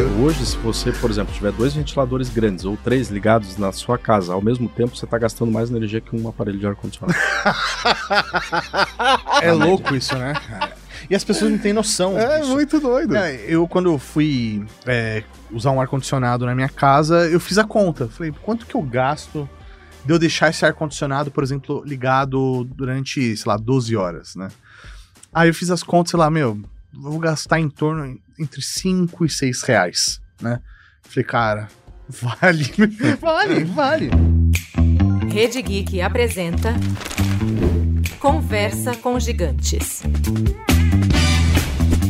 Hoje, se você, por exemplo, tiver dois ventiladores grandes ou três ligados na sua casa ao mesmo tempo, você está gastando mais energia que um aparelho de ar-condicionado. é louco isso, né? E as pessoas não têm noção. É disso. muito doido. É, eu, quando eu fui é, usar um ar-condicionado na minha casa, eu fiz a conta. Falei, quanto que eu gasto de eu deixar esse ar-condicionado, por exemplo, ligado durante, sei lá, 12 horas, né? Aí eu fiz as contas, sei lá, meu, vou gastar em torno entre 5 e 6 reais, né? Falei, cara, vale, vale, vale. Rede Geek apresenta Conversa com Gigantes.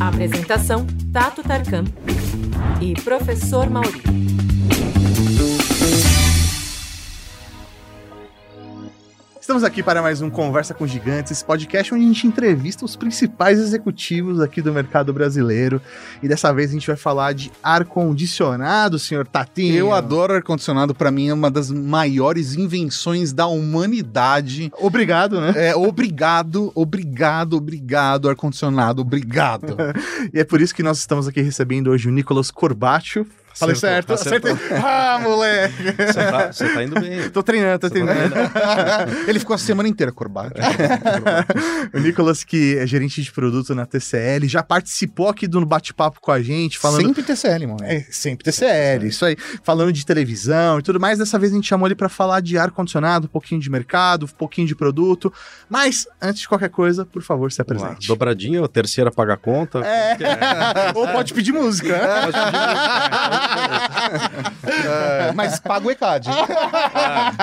Apresentação: Tato Tarkan e Professor Mauri. Estamos aqui para mais um Conversa com Gigantes, esse podcast onde a gente entrevista os principais executivos aqui do mercado brasileiro. E dessa vez a gente vai falar de ar-condicionado, senhor Tatinho. Eu adoro ar-condicionado, para mim é uma das maiores invenções da humanidade. Obrigado, né? É, obrigado, obrigado, obrigado, ar-condicionado, obrigado. e é por isso que nós estamos aqui recebendo hoje o Nicolas Corbacho. Falei certo? Acertei. Ah, moleque! Você tá, você tá indo bem. Tô treinando, tô Você tá treinando. Ele ficou a semana inteira corbate. o Nicolas, que é gerente de produto na TCL, já participou aqui do bate-papo com a gente, falando. Sempre TCL, mano. É, sempre TCL, isso aí. Falando de televisão e tudo mais. Dessa vez a gente chamou ele para falar de ar-condicionado, um pouquinho de mercado, um pouquinho de produto. Mas, antes de qualquer coisa, por favor, se Vamos lá. apresente. Dobradinha, a terceira paga a conta. É. Ou pode pedir música. né? Pode pedir música, É, mas paga o ECAD.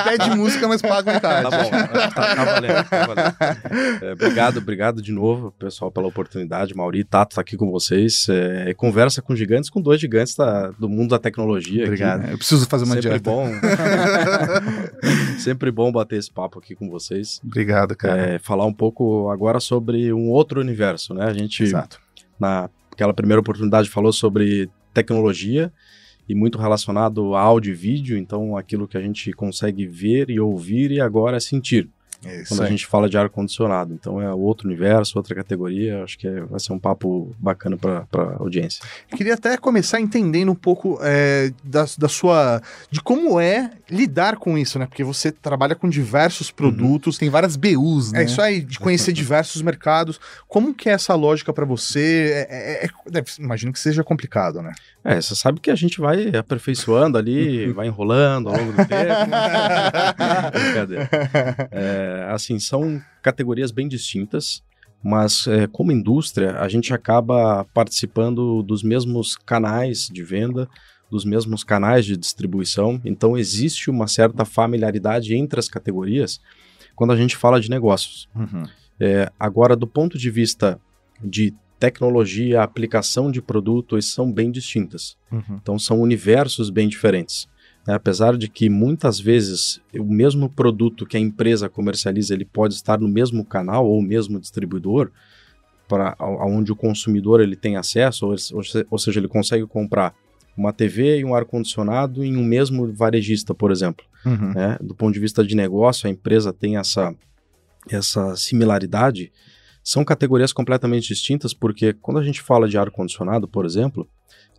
Pede música, mas paga o ECAD. Tá bom, tá, tá valendo, tá valendo. É, obrigado, obrigado de novo, pessoal, pela oportunidade. Mauri, Tato tá aqui com vocês. É, conversa com gigantes, com dois gigantes da- do mundo da tecnologia. Obrigado. Aqui. Eu preciso fazer uma Sempre dieta. bom. Sempre bom bater esse papo aqui com vocês. Obrigado, cara. É, falar um pouco agora sobre um outro universo, né? A gente, Exato. naquela primeira oportunidade, falou sobre tecnologia e muito relacionado a áudio e vídeo, então aquilo que a gente consegue ver e ouvir e agora sentir. É isso Quando a aí. gente fala de ar-condicionado. Então é outro universo, outra categoria. Acho que é- vai ser um papo bacana para a audiência. Queria até começar entendendo um pouco é, da, da sua. de como é lidar com isso, né? Porque você trabalha com diversos produtos. Tem várias BUs, né? É isso aí, de conhecer diversos mercados. Como que é essa lógica pra você? É, é- é- imagino que seja complicado, né? É, você sabe que a gente vai aperfeiçoando ali, vai enrolando ao longo do tempo. Brincadeira. É, assim, são categorias bem distintas, mas é, como indústria, a gente acaba participando dos mesmos canais de venda, dos mesmos canais de distribuição, então existe uma certa familiaridade entre as categorias quando a gente fala de negócios. É, agora, do ponto de vista de tecnologia, aplicação de produtos são bem distintas. Uhum. Então são universos bem diferentes. Né? Apesar de que muitas vezes o mesmo produto que a empresa comercializa ele pode estar no mesmo canal ou mesmo distribuidor, para onde o consumidor ele tem acesso, ou, ou se- ou seja, ele consegue comprar uma TV e um ar-condicionado em um mesmo varejista, por exemplo Uhum. né? Do ponto de vista de negócio, a empresa tem essa, essa similaridade. São categorias completamente distintas, porque quando a gente fala de ar-condicionado, por exemplo,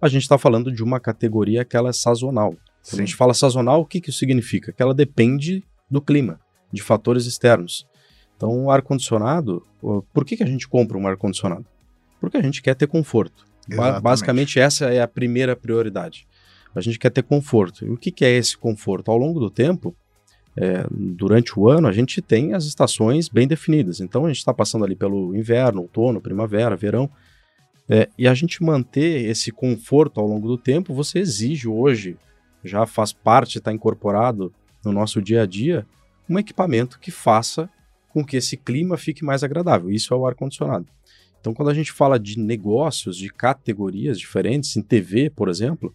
a gente está falando de uma categoria que ela é sazonal. Quando a gente fala sazonal, o que, que isso significa? Que ela depende do clima, de fatores externos. Então, o ar-condicionado, por que, que a gente compra um ar-condicionado? Porque a gente quer ter conforto. Exatamente. basicamente, essa é a primeira prioridade. A gente quer ter conforto. E o que, que é esse conforto? Ao longo do tempo, é, durante o ano, a gente tem as estações bem definidas. Então, a gente está passando ali pelo inverno, outono, primavera, verão. É, e a gente manter esse conforto ao longo do tempo, você exige hoje, já faz parte, está incorporado no nosso dia a dia, um equipamento que faça com que esse clima fique mais agradável. Isso é o ar-condicionado. Então, quando a gente fala de negócios, de categorias diferentes, em TV, por exemplo,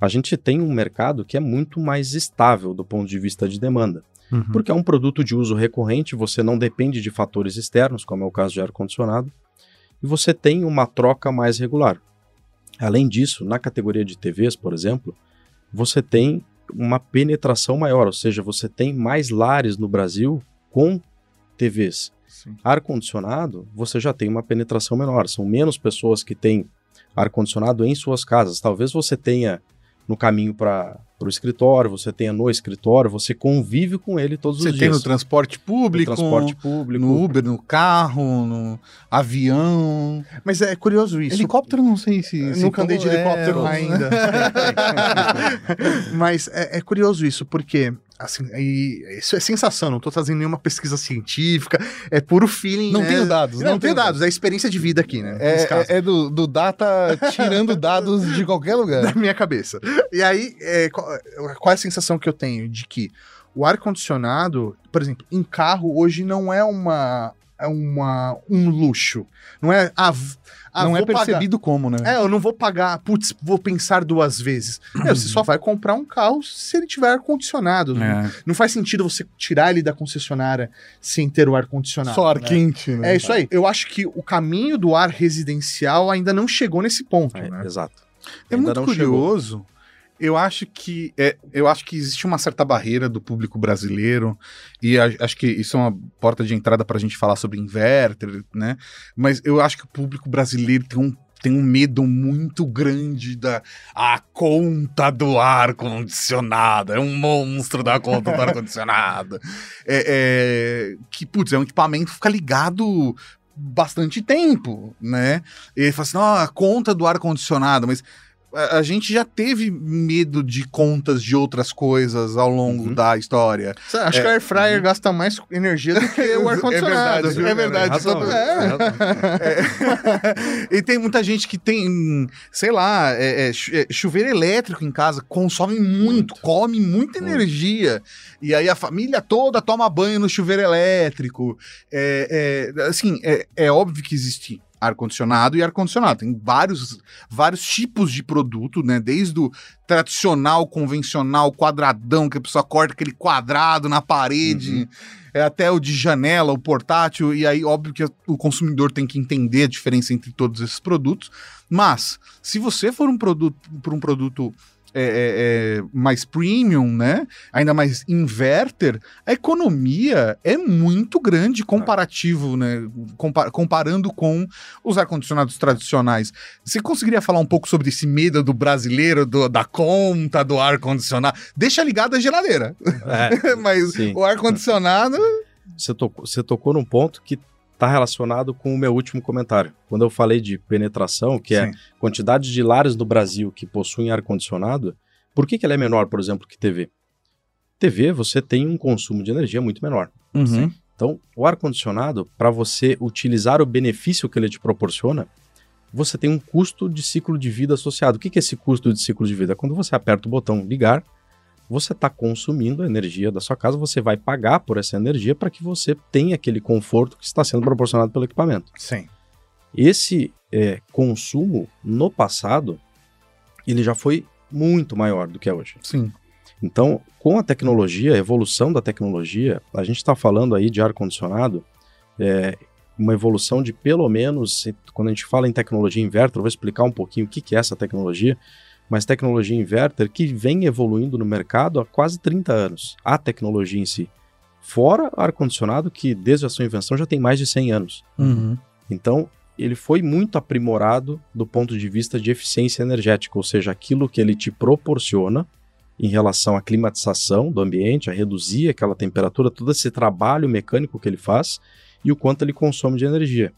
a gente tem um mercado que é muito mais estável do ponto de vista de demanda. Uhum. Porque é um produto de uso recorrente, você não depende de fatores externos, como é o caso de ar-condicionado, e você tem uma troca mais regular. Além disso, na categoria de TVs, por exemplo, você tem uma penetração maior, ou seja, você tem mais lares no Brasil com TVs. Ar-condicionado, você já tem uma penetração menor, são menos pessoas que têm ar-condicionado em suas casas. Talvez você tenha no caminho para o escritório, você tenha no escritório, você convive com ele todos Você os tem dias. no transporte público, No transporte público. no Uber, no carro, no avião. Mas é curioso isso. Helicóptero, não sei se. Eu se nunca andei de é, helicóptero mas- ainda. Mas é, é curioso isso, porque assim, isso é sensação, não tô fazendo nenhuma pesquisa científica, é puro feeling. Não né? tenho dados, Não, não tenho tenho dados, é experiência de vida aqui, né? caso. É, é do, do data tirando dados de qualquer da lugar. minha cabeça. E aí, é, qual, qual é a sensação que eu tenho? De que o ar-condicionado, por exemplo, em carro hoje não é uma. É uma, um luxo. Não é. Ah, ah, não é vou pagar. percebido como, né? É, eu não vou pagar, putz, vou pensar duas vezes. Meu, você só vai comprar um carro se ele tiver ar-condicionado. É. Não faz sentido você tirar ele da concessionária sem ter o ar-condicionado. Só ar né? quente, né? É isso aí. Eu acho que o caminho do ar residencial ainda não chegou nesse ponto, É, né? Exato. É Ainda muito não chegou. Eu acho que é, eu acho que existe uma certa barreira do público brasileiro e a- acho que isso é uma porta de entrada para a gente falar sobre inverter, né? Mas eu acho que o público brasileiro tem um tem um medo muito grande da a conta do ar condicionado. É um monstro da conta do ar condicionado. É, é, que putz, é um equipamento que fica ligado bastante tempo, né? E ele fala assim, "Ah, a conta do ar condicionado, mas a, a gente já teve medo de contas de outras coisas ao longo Uhum. da história. Acho que o air fryer gasta mais energia do que o ar-condicionado. É verdade, viu, é verdade. É. É. e tem muita gente que tem, sei lá, é, é, é, chuveiro elétrico em casa, consome muito, Muito. come muita Muito. energia. E aí a família toda toma banho no chuveiro elétrico. É, é, assim, é, é óbvio que existe ar-condicionado e ar-condicionado. Tem vários, vários tipos de produto, né? Desde o tradicional, convencional, quadradão, que a pessoa corta aquele quadrado na parede, é até o de janela, o portátil, e aí, óbvio que o consumidor tem que entender a diferença entre todos esses produtos. Mas, se você for um produto por um produto é, é, é, mais premium, né? Ainda mais inverter, a economia é muito grande comparativo, né? Compa- comparando com os ar-condicionados tradicionais. Você conseguiria falar um pouco sobre esse medo do brasileiro, do- da conta do ar-condicionado? Deixa ligada a geladeira, É, mas Sim. o ar-condicionado. você, tocou, você tocou num ponto que está relacionado com o meu último comentário. Quando eu falei de penetração, que é Sim. quantidade de lares no Brasil que possuem ar-condicionado, por que, que ela é menor, por exemplo, que TV? TV, você tem um consumo de energia muito menor. Uhum. Então, o ar-condicionado, para você utilizar o benefício que ele te proporciona, você tem um custo de ciclo de vida associado. O que que é esse custo de ciclo de vida? Quando você aperta o botão ligar, você está consumindo a energia da sua casa, você vai pagar por essa energia para que você tenha aquele conforto que está sendo proporcionado pelo equipamento. Sim. Esse é, consumo, no passado, ele já foi muito maior do que é hoje. Sim. Então, com a tecnologia, a evolução da tecnologia, a gente está falando aí de ar-condicionado, é, uma evolução de pelo menos, quando a gente fala em tecnologia inverter, eu vou explicar um pouquinho o que, que é essa tecnologia, mas tecnologia inverter que vem evoluindo no mercado há quase 30 anos, a tecnologia em si. Fora ar-condicionado, que desde a sua invenção já tem mais de 100 anos. Uhum. Então, ele foi muito aprimorado do ponto de vista de eficiência energética, ou seja, aquilo que ele te proporciona em relação à climatização do ambiente, a reduzir aquela temperatura, todo esse trabalho mecânico que ele faz e o quanto ele consome de energia.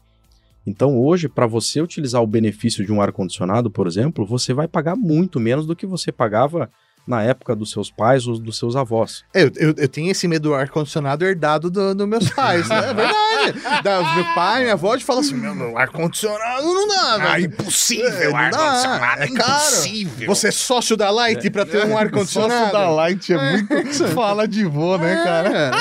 Então, hoje, para você utilizar o benefício de um ar-condicionado, por exemplo, você vai pagar muito menos do que você pagava na época dos seus pais ou dos seus avós. É, Eu, eu, eu tenho esse medo do ar-condicionado herdado dos do meus pais, né? É verdade. Da, meu pai, minha avó, fala assim: meu, meu ar-condicionado não dá, Ah, velho. impossível, É, ar-condicionado, é caro. impossível. Você é sócio da Light pra ter um ar-condicionado? Sócio da Light é muito fala de vô, né, cara?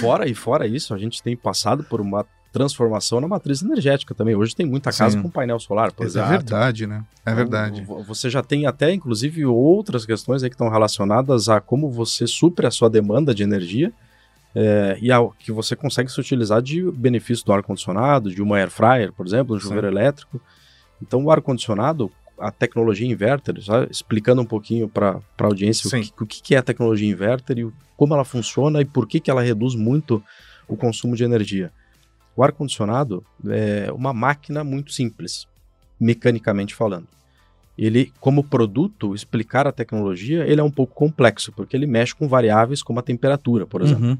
Fora e fora isso, a gente tem passado por uma transformação na matriz energética também. Hoje tem muita casa Sim. com painel solar, por É exemplo. verdade, né? É verdade. Então, vo- Você já tem até, inclusive, outras questões aí que estão relacionadas a como você supre a sua demanda de energia é, e ao que você consegue se utilizar de benefício do ar-condicionado, de uma air fryer, por exemplo, um chuveiro elétrico. Então, o ar-condicionado, a tecnologia inverter, já explicando um pouquinho para a audiência o Sim. que, o que é a tecnologia inverter e como ela funciona e por que, que ela reduz muito o consumo de energia. O ar-condicionado é uma máquina muito simples. mecanicamente falando. Ele, como produto, explicar a tecnologia, ele é um pouco complexo, porque ele mexe com variáveis como a temperatura, por exemplo. Uhum.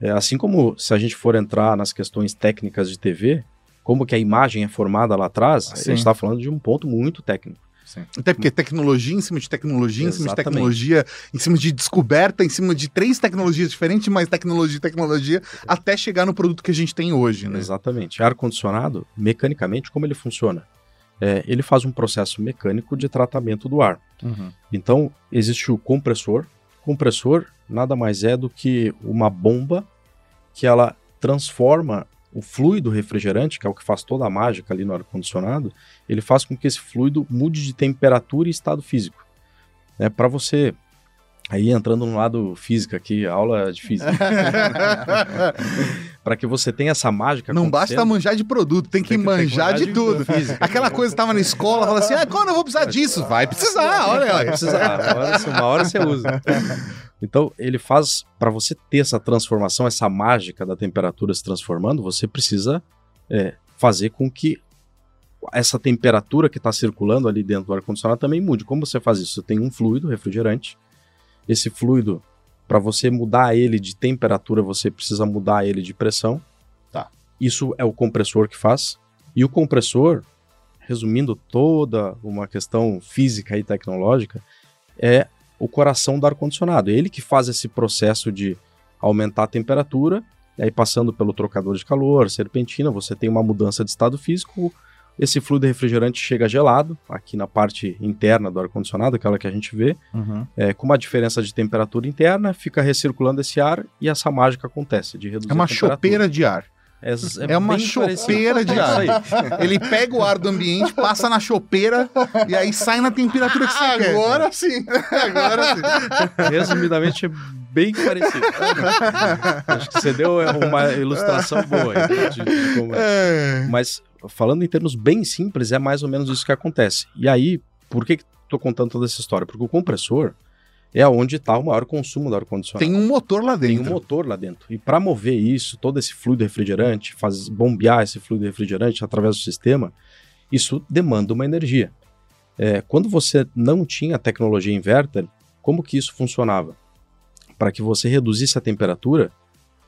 É, assim como se a gente for entrar nas questões técnicas de TV, como que a imagem é formada lá atrás, a Sim. gente está falando de um ponto muito técnico. Até porque tecnologia em cima de tecnologia, em cima de Exatamente. tecnologia, em cima de descoberta, em cima de três tecnologias diferentes, mais tecnologia, tecnologia, até chegar no produto que a gente tem hoje, né? Exatamente. Ar-condicionado, mecanicamente, como ele funciona? É, ele faz um processo mecânico de tratamento do ar. Uhum. Então, existe o compressor. Compressor nada mais é do que uma bomba que ela transforma o fluido refrigerante, que é o que faz toda a mágica ali no ar-condicionado, ele faz com que esse fluido mude de temperatura e estado físico. É para você aí entrando no lado física aqui, aula de física. para que você tenha essa mágica Não basta manjar de produto, tem que Tem que- manjar de tudo. física. Aquela coisa que tava na escola, fala assim, ah, quando eu vou precisar disso? Vai precisar, olha Vai precisar, uma hora, você- uma hora você usa. Então, ele faz, para você ter essa transformação, essa mágica da temperatura se transformando, você precisa é, fazer com que essa temperatura que está circulando ali dentro do ar-condicionado também mude. Como você faz isso? Você tem um fluido refrigerante, esse fluido, para você mudar ele de temperatura, você precisa mudar ele de pressão. Tá. Isso é o compressor que faz. E o compressor, resumindo toda uma questão física e tecnológica, é o coração do ar-condicionado. É ele que faz esse processo de aumentar a temperatura, e aí passando pelo trocador de calor, serpentina, você tem uma mudança de estado físico, esse fluido refrigerante chega gelado, aqui na parte interna do ar-condicionado, aquela que a gente vê, Uhum. é, com uma diferença de temperatura interna, fica recirculando esse ar e essa mágica acontece de reduzir É uma a temperatura. chopeira de ar. É, É, uma bem chopeira de ar. Ele pega o ar do ambiente, passa na chopeira e aí sai na temperatura que você quer. Agora sim. Agora sim. Resumidamente, é bem parecido. Acho que você deu é, uma ilustração boa de, de como é. É. Mas falando em termos bem simples, é mais ou menos isso que acontece. E aí, por que estou contando toda essa história? Porque o compressor é onde está o maior consumo do ar-condicionado. Tem um motor lá Tem dentro. um motor lá dentro. E para mover isso, todo esse fluido refrigerante, faz, bombear esse fluido refrigerante através do sistema, isso demanda uma energia. É, quando você não tinha tecnologia inverter, como que isso funcionava? Para que você reduzisse a temperatura,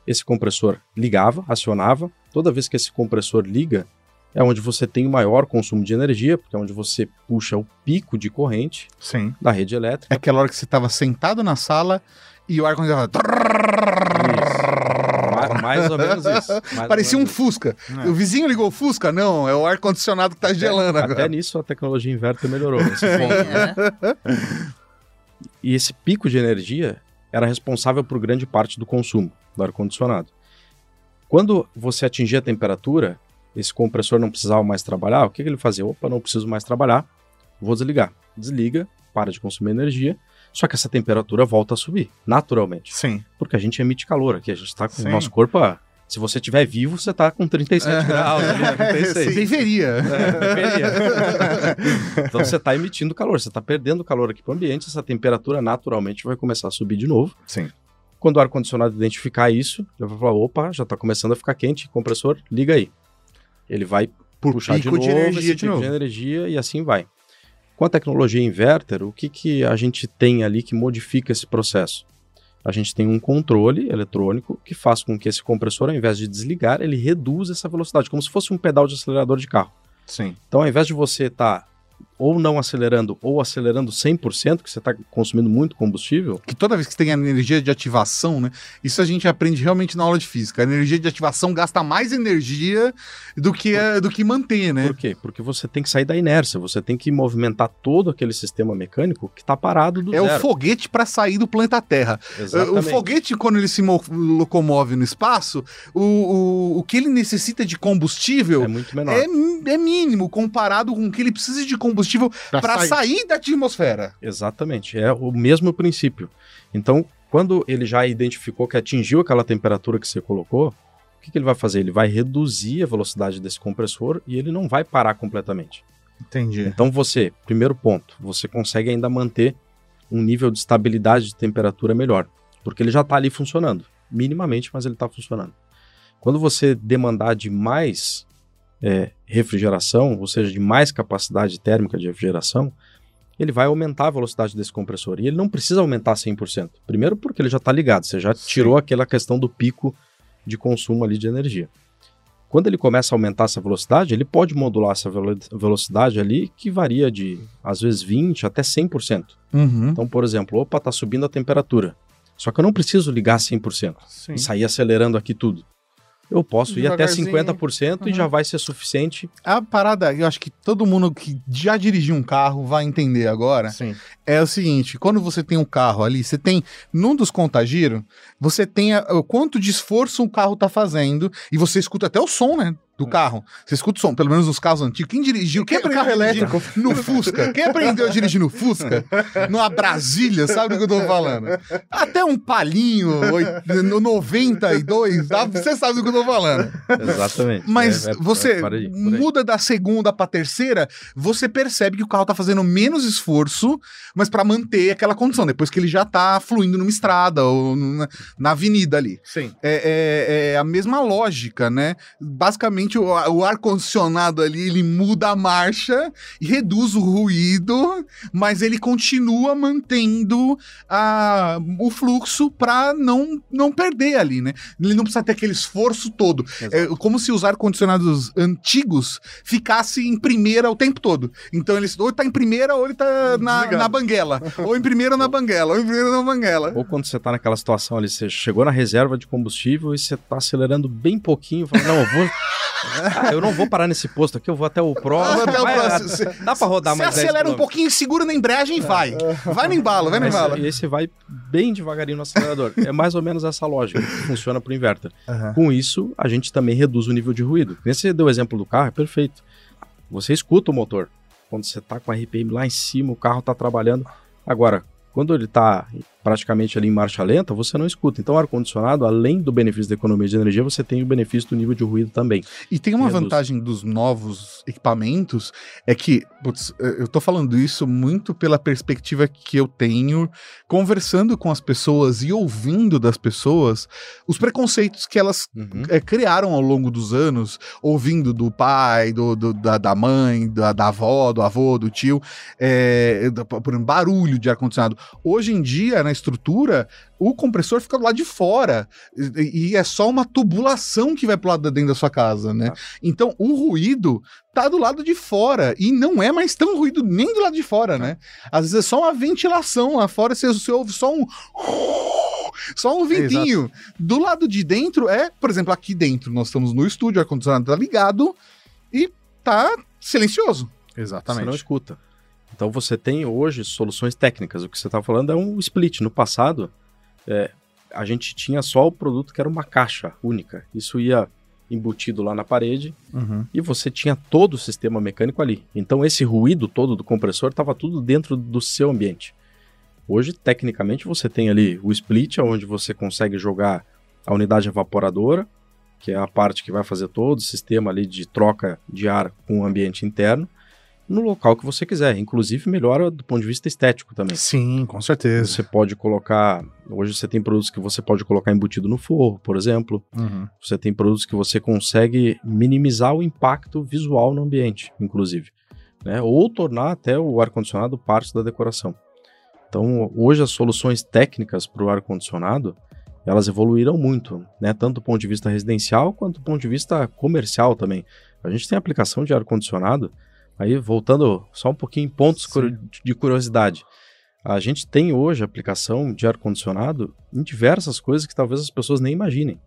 esse compressor ligava, acionava. Toda vez que esse compressor liga, é onde você tem o maior consumo de energia, porque é onde você puxa o pico de corrente Sim. da rede É elétrica. aquela hora que você tava sentado na sala e o ar-condicionado. Isso. Ma- Mais ou menos isso. Parecia um menos isso. Fusca. É. O vizinho ligou o Fusca? Não, é o ar-condicionado que tá gelando Até agora. nisso a tecnologia inverter melhorou. nesse ponto. É. E esse pico de energia era responsável por grande parte do consumo do ar-condicionado. Quando você atingia a temperatura, esse compressor não precisava mais trabalhar, o que, que ele fazia? Opa, não preciso mais trabalhar, vou desligar. Desliga, para de consumir energia, só que essa temperatura volta a subir, naturalmente. Sim. Porque a gente emite calor aqui, a gente está com Sim. o nosso corpo. a- Se você estiver vivo, você está com 37 graus, ali, 36. Deveria. É, deveria. então você está emitindo calor, você está perdendo calor aqui para o ambiente, essa temperatura naturalmente vai começar a subir de novo. Sim. Quando o ar-condicionado identificar isso, ele vai falar: opa, já está começando a ficar quente, compressor, liga aí. Ele vai Por puxar de novo de energia de novo. de energia e assim vai. Com a tecnologia inverter, o que, que a gente tem ali que modifica esse processo? A gente tem um controle eletrônico que faz com que esse compressor, ao invés de desligar, ele reduza essa velocidade, como se fosse um pedal de acelerador de carro. Sim. Então, ao invés de você estar ou não acelerando ou acelerando 100%, que você está consumindo muito combustível, Que toda vez que tem energia de ativação, né? Isso a gente aprende realmente na aula de física. A energia de ativação gasta mais energia do que, a- do que manter, né? por quê? Porque você tem que sair da inércia, você tem que movimentar todo aquele sistema mecânico que está parado do É o zero. foguete para sair do planeta Terra. O Exatamente. foguete, quando ele se mo- locomove no espaço, o, o, o que ele necessita de combustível é muito menor. é, é mínimo comparado com o que ele precisa de combustível para sair. da atmosfera. Exatamente, é o mesmo princípio. Então, quando ele já identificou que atingiu aquela temperatura que você colocou, o que, que ele vai fazer? Ele vai reduzir a velocidade desse compressor e ele não vai parar completamente. Entendi. Então você, primeiro ponto, você consegue ainda manter um nível de estabilidade de temperatura melhor, porque ele já está ali funcionando, minimamente, mas ele está funcionando. Quando você demandar demais é, refrigeração, ou seja, de mais capacidade térmica de refrigeração, ele vai aumentar a velocidade desse compressor. E ele não precisa aumentar 100%. Primeiro porque ele já está ligado, você já tirou aquela questão do pico de consumo ali de energia. Quando ele começa a aumentar essa velocidade, ele pode modular essa velo velocidade ali, que varia de, às vezes, 20% até 100%. Uhum. Então, por exemplo, opa, está subindo a temperatura. Só que eu não preciso ligar 100% Sim. e sair acelerando aqui tudo. Eu posso ir até Devagarzinho. 50% e Uhum. já vai ser suficiente. A parada, eu acho que todo mundo que já dirigiu um carro vai entender agora. Sim. É o seguinte, quando você tem um carro ali, você tem, num dos contagiro, você tem a- o quanto de esforço o carro tá fazendo, e você escuta até o som, né, do carro. Você escuta o som, pelo menos nos carros antigos. Quem dirigiu, quem aprendeu carro a dirigir elétrico. no Fusca? Quem aprendeu a dirigir no Fusca? Numa Brasília, sabe do que eu tô falando? Até um palinho, no 92, tá? você sabe do que eu tô falando. Exatamente. Mas É, é, você é aí, muda da segunda pra terceira, você percebe que o carro tá fazendo menos esforço, mas pra manter aquela condição, depois que ele já tá fluindo numa estrada ou na, na avenida ali. Sim. É, é- é a mesma lógica, né? Basicamente, o, o ar-condicionado ali, ele muda a marcha e reduz o ruído, mas ele continua mantendo a, o fluxo pra não, não perder ali, né? Ele não precisa ter aquele esforço todo. É como se os ar-condicionados antigos ficassem em primeira o tempo todo. Então, ele ou tá em primeira ou ele tá na, na banguela. ou em primeira na banguela, ou em primeira na banguela. Ou quando você tá naquela situação ali, você chegou na reserva de combustível e você tá acelerando bem pouquinho, fala, não, eu vou. Ah, eu não vou parar nesse posto aqui, eu vou até o próximo. Até o Vai, próximo. Cê- Dá pra rodar mais 10 acelera um pouquinho, segura na embreagem e vai. Vai no embalo, vai no embalo. esse vai bem devagarinho no acelerador. É mais ou menos essa lógica que funciona pro inverter. Aham. Com isso, a gente também reduz o nível de ruído. Você deu o exemplo do carro, é perfeito. Você escuta o motor. Quando você tá com a RPM lá em cima, o carro tá trabalhando. Agora, quando ele tá praticamente ali em marcha lenta, você não escuta. Então, o ar-condicionado, além do benefício da economia de energia, você tem o benefício do nível de ruído também. E tem uma Reduz. vantagem dos novos equipamentos, é que, putz, eu tô falando isso muito pela perspectiva que eu tenho, conversando com as pessoas e ouvindo das pessoas, os preconceitos que elas Uhum. é, criaram ao longo dos anos, ouvindo do pai, do, do- da, da mãe, da, da avó, do avô, do tio, é, por um barulho de ar-condicionado. Hoje em dia, na estrutura, o compressor fica do lado de fora e, é só uma tubulação que vai pro lado de dentro da sua casa, né? Tá. Então, o ruído tá do lado de fora e não é mais tão ruído nem do lado de fora, né? Às vezes é só uma ventilação lá fora, você, você ouve só um só um ventinho. Do lado de dentro é, por exemplo, aqui dentro nós estamos no estúdio, o ar-condicionado tá ligado e tá silencioso. Você não Exatamente. escuta. Então você tem hoje soluções técnicas. O que você está falando é um split. No passado, é, a gente tinha só o produto que era uma caixa única. Isso ia embutido lá na parede Uhum. e você tinha todo o sistema mecânico ali. Então esse ruído todo do compressor estava tudo dentro do seu ambiente. Hoje, tecnicamente, você tem ali o split, onde você consegue jogar a unidade evaporadora, que é a parte que vai fazer todo o sistema ali de troca de ar com o ambiente interno, no local que você quiser. Inclusive, melhora do ponto de vista estético também. Sim, com certeza. Você pode colocar. Hoje você tem produtos que você pode colocar embutido no forro, por exemplo. Uhum. Você tem produtos que você consegue minimizar o impacto visual no ambiente, inclusive. Né? Ou tornar até o ar-condicionado parte da decoração. Então, hoje as soluções técnicas para o ar-condicionado, elas evoluíram muito, né? tanto do ponto de vista residencial quanto do ponto de vista comercial também. A gente tem aplicação de ar-condicionado, aí voltando só um pouquinho em pontos Sim. de curiosidade. A gente tem hoje aplicação de ar-condicionado em diversas coisas que talvez as pessoas nem imaginem.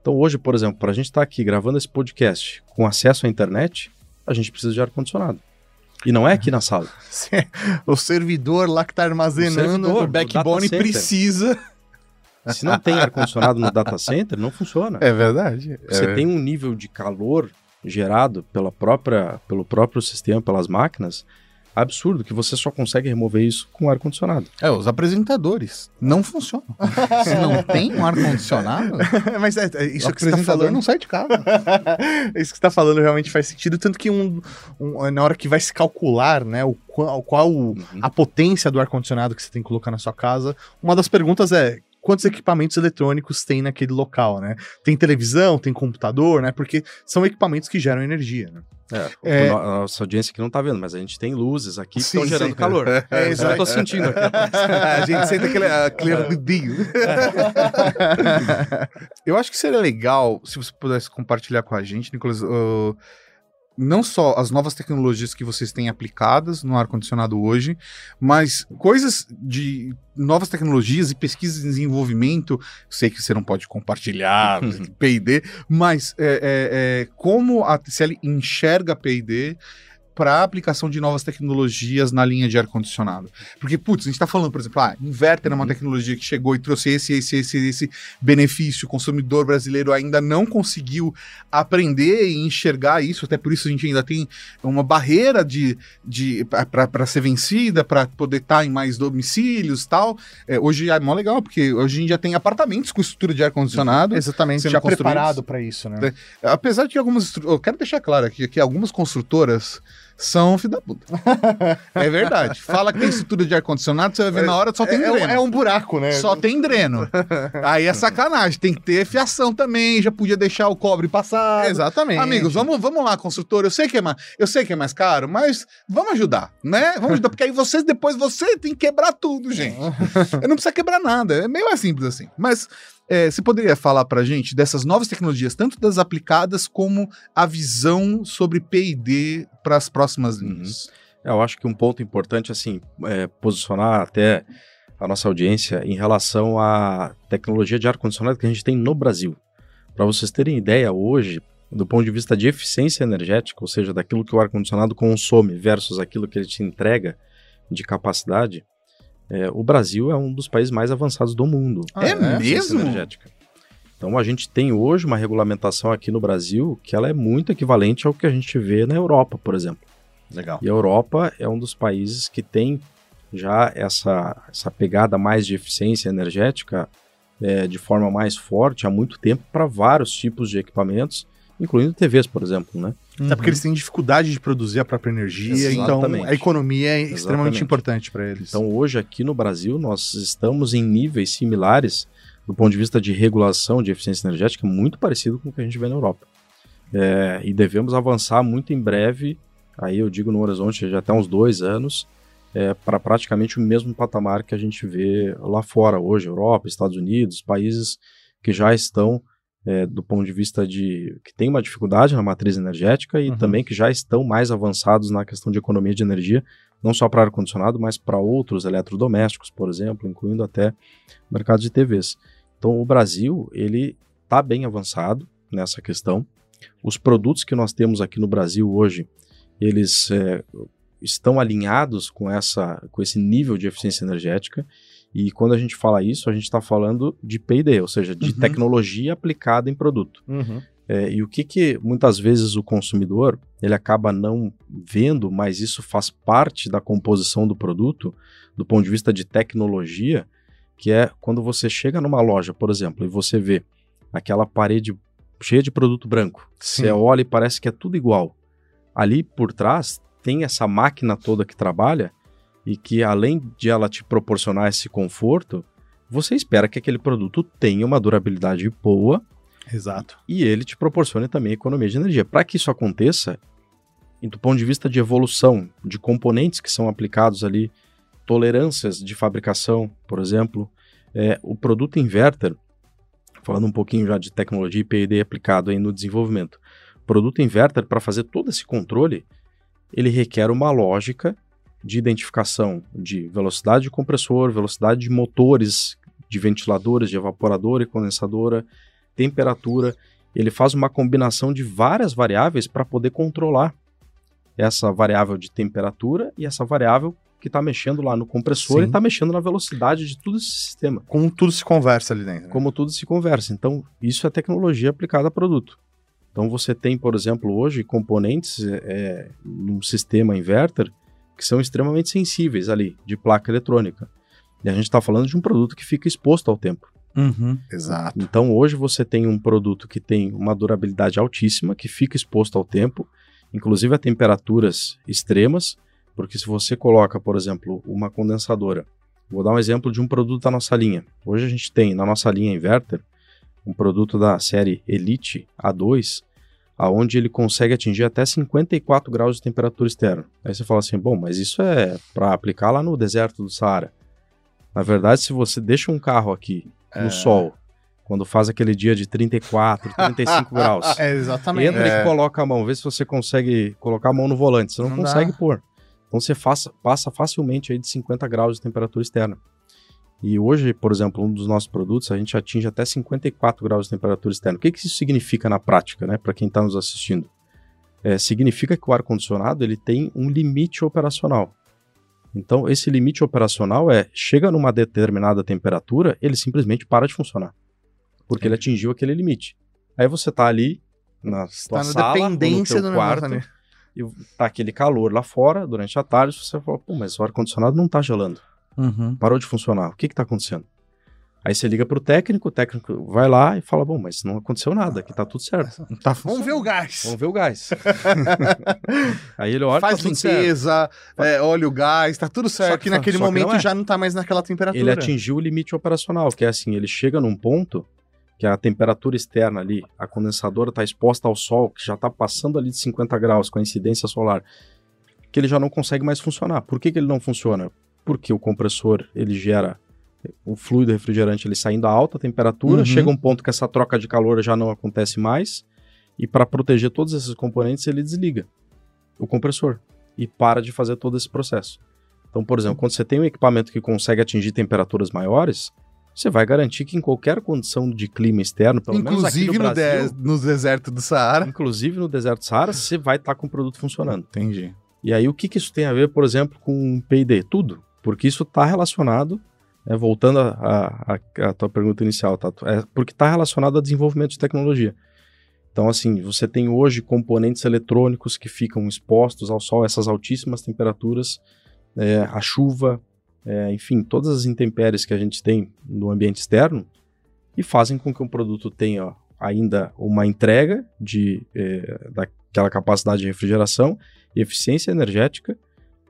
Então hoje, por exemplo, para a gente estar aqui gravando esse podcast com acesso à internet, a gente precisa de ar-condicionado. E não é aqui na sala. o servidor lá que tá armazenando servidor o backbone center. precisa. Se não tem ar-condicionado no data center, não funciona. É verdade. Você É. tem um nível de calor gerado pela própria, pelo próprio sistema, pelas máquinas, absurdo, que você só consegue remover isso com ar-condicionado. É, os apresentadores não funcionam. Se não tem um ar-condicionado, Mas é, é o isso que você tá apresentador falando. não sai de casa. isso que você tá falando realmente faz sentido, tanto que um, um- na hora que vai se calcular, né, o qual, qual Uhum. a potência do ar-condicionado que você tem que colocar na sua casa, uma das perguntas é quantos equipamentos eletrônicos tem naquele local, né? Tem televisão, tem computador, né? Porque são equipamentos que geram energia, né? É, É. A nossa audiência aqui não tá vendo, mas a gente tem luzes aqui que Sim, estão gerando sim. calor. É, eu tô sentindo aqui. a gente sente aquele, aquele arrepio. Eu acho que seria legal se você pudesse compartilhar com a gente, Nicolas, uh, não só as novas tecnologias que vocês têm aplicadas no ar-condicionado hoje, mas coisas de novas tecnologias e pesquisa e desenvolvimento. Sei que você não pode compartilhar P&D, mas é, é, é, como a TCL enxerga P&D para aplicação de novas tecnologias na linha de ar-condicionado. Porque, putz, a gente está falando, por exemplo, ah, inverter é uma Uhum. tecnologia que chegou e trouxe esse, esse, esse, esse benefício. O consumidor brasileiro ainda não conseguiu aprender e enxergar isso, até por isso a gente ainda tem uma barreira de, de para ser vencida, para poder estar em mais domicílios e tal. É, hoje é mó legal, porque hoje a gente já tem apartamentos com estrutura de ar-condicionado. Exatamente, já preparado para isso, né? Apesar de que algumas. Eu quero deixar claro aqui que algumas construtoras são filho da puta. é verdade. Fala que tem estrutura de ar-condicionado, você vai ver na hora só tem é, é um- dreno. é um buraco, né? Só tem dreno. Aí é sacanagem. Tem que ter fiação também. Já podia deixar o cobre passar. Exatamente. Amigos, vamos, vamos lá, construtor. Eu sei que é mais, eu sei que é mais caro, mas vamos ajudar, né? Vamos ajudar, porque aí vocês depois você tem que quebrar tudo, gente. Eu não precisa quebrar nada, é meio mais simples assim. Mas é, você poderia falar pra gente dessas novas tecnologias, tanto das aplicadas como a visão sobre P&D para as próximas linhas? É, Eu acho que um ponto importante, assim, é posicionar até a nossa audiência em relação à tecnologia de ar-condicionado que a gente tem no Brasil. Para vocês terem ideia, hoje, do ponto de vista de eficiência energética, ou seja, daquilo que o ar-condicionado consome versus aquilo que ele te entrega de capacidade, é, o Brasil é um dos países mais avançados do mundo. É em eficiência mesmo? Energética. Então a gente tem hoje uma regulamentação aqui no Brasil que ela é muito equivalente ao que a gente vê na Europa, por exemplo. Legal. E a Europa é um dos países que tem já essa, essa pegada mais de eficiência energética é, de forma mais forte há muito tempo para vários tipos de equipamentos, incluindo TVs, por exemplo, né? Até porque eles têm dificuldade de produzir a própria energia, Exatamente. então a economia é extremamente Exatamente. importante para eles. Então hoje aqui no Brasil nós estamos em níveis similares do ponto de vista de regulação de eficiência energética muito parecido com o que a gente vê na Europa. É, e devemos avançar muito em breve, aí eu digo no horizonte já até uns dois anos, é, para praticamente o mesmo patamar que a gente vê lá fora hoje, Europa, Estados Unidos, países que já estão é, do ponto de vista de que tem uma dificuldade na matriz energética e Uhum. também que já estão mais avançados na questão de economia de energia, não só para ar-condicionado, mas para outros eletrodomésticos, por exemplo, incluindo até mercado de TVs. Então, o Brasil, ele está bem avançado nessa questão. Os produtos que nós temos aqui no Brasil hoje, eles é, estão alinhados com, essa, com esse nível de eficiência energética. E quando a gente fala isso, a gente está falando de P&D, ou seja, de Uhum. tecnologia aplicada em produto. Uhum. É, e o que, que muitas vezes o consumidor ele acaba não vendo, mas isso faz parte da composição do produto, do ponto de vista de tecnologia, que é quando você chega numa loja, por exemplo, e você vê aquela parede cheia de produto branco. Sim. Você olha e parece que é tudo igual. Ali por trás tem essa máquina toda que trabalha e que além de ela te proporcionar esse conforto, você espera que aquele produto tenha uma durabilidade boa Exato. e ele te proporciona também economia de energia. Para que isso aconteça, do ponto de vista de evolução de componentes que são aplicados ali, tolerâncias de fabricação, por exemplo, é, o produto inverter, falando um pouquinho já de tecnologia e P&D aplicado aí no desenvolvimento, o produto inverter para fazer todo esse controle, ele requer uma lógica de identificação de velocidade de compressor, velocidade de motores, de ventiladores, de evaporador e condensadora, temperatura. Ele faz uma combinação de várias variáveis para poder controlar essa variável de temperatura e essa variável que está mexendo lá no compressor Sim. e está mexendo na velocidade de todo esse sistema. Como tudo se conversa ali dentro. né? Como tudo se conversa. Então, isso é tecnologia aplicada a produto. Então, você tem, por exemplo, hoje componentes é, num sistema inverter que são extremamente sensíveis ali, de placa eletrônica. E a gente está falando de um produto que fica exposto ao tempo. Uhum. Exato. Então, hoje você tem um produto que tem uma durabilidade altíssima, que fica exposto ao tempo, inclusive a temperaturas extremas, porque se você coloca, por exemplo, uma condensadora Vou dar um exemplo de um produto da nossa linha. Hoje a gente tem na nossa linha inverter um produto da série Elite A2, aonde ele consegue atingir até 54 graus de temperatura externa. Aí você fala assim, bom, mas isso é para aplicar lá no deserto do Saara. Na verdade, se você deixa um carro aqui no É. sol, quando faz aquele dia de 34, 35 graus, É, exatamente. entra É. e coloca a mão, vê se você consegue colocar a mão no volante. Você não, Não consegue dá. pôr. Então você faça- passa facilmente aí de 50 graus de temperatura externa. E hoje, por exemplo, um dos nossos produtos, a gente atinge até 54 graus de temperatura externa. O que, que isso significa na prática, né, para quem está nos assistindo? É, significa que o ar-condicionado ele tem um limite operacional. Então, esse limite operacional é, chega numa determinada temperatura, ele simplesmente para de funcionar. Porque ele atingiu aquele limite. Aí você tá ali na Está tua na sala, no dependência teu do negócio quarto, ali. e tá aquele calor lá fora durante a tarde, você fala, pô, mas o ar-condicionado não tá gelando, Uhum. parou de funcionar, o que que tá acontecendo? Aí você liga pro técnico, o técnico vai lá e fala, bom, mas não aconteceu nada, aqui tá tudo certo. Tá Vamos ver o gás. Vamos ver o gás. Aí ele olha, Faz tá tudo certo. limpeza, é, olha o gás, tá tudo certo. Só que naquele só que não momento é. já não tá mais naquela temperatura. Ele atingiu o limite operacional, que é assim, ele chega num ponto que a temperatura externa ali, a condensadora está exposta ao sol, que já está passando ali de 50 graus com a incidência solar, que ele já não consegue mais funcionar. Por que, que ele não funciona? Porque o compressor, ele gera o fluido refrigerante ele saindo a alta temperatura, Uhum. chega um ponto que essa troca de calor já não acontece mais, e para proteger todos esses componentes, ele desliga o compressor e para de fazer todo esse processo. Então, por exemplo, quando você tem um equipamento que consegue atingir temperaturas maiores, você vai garantir que em qualquer condição de clima externo, pelo menos aqui Inclusive no no, Brasil, de- no deserto do Saara. inclusive no deserto do Saara, você vai estar com o produto funcionando. Entendi. E aí, o que, que isso tem a ver, por exemplo, com P&D? Tudo. Porque isso está relacionado, né, voltando à tua pergunta inicial, Tato, é porque está relacionado a desenvolvimento de tecnologia. Então, assim, você tem hoje componentes eletrônicos que ficam expostos ao sol, essas altíssimas temperaturas, é, a chuva, é, enfim, todas as intempéries que a gente tem no ambiente externo e fazem com que um produto tenha ainda uma entrega de, é, daquela capacidade de refrigeração e eficiência energética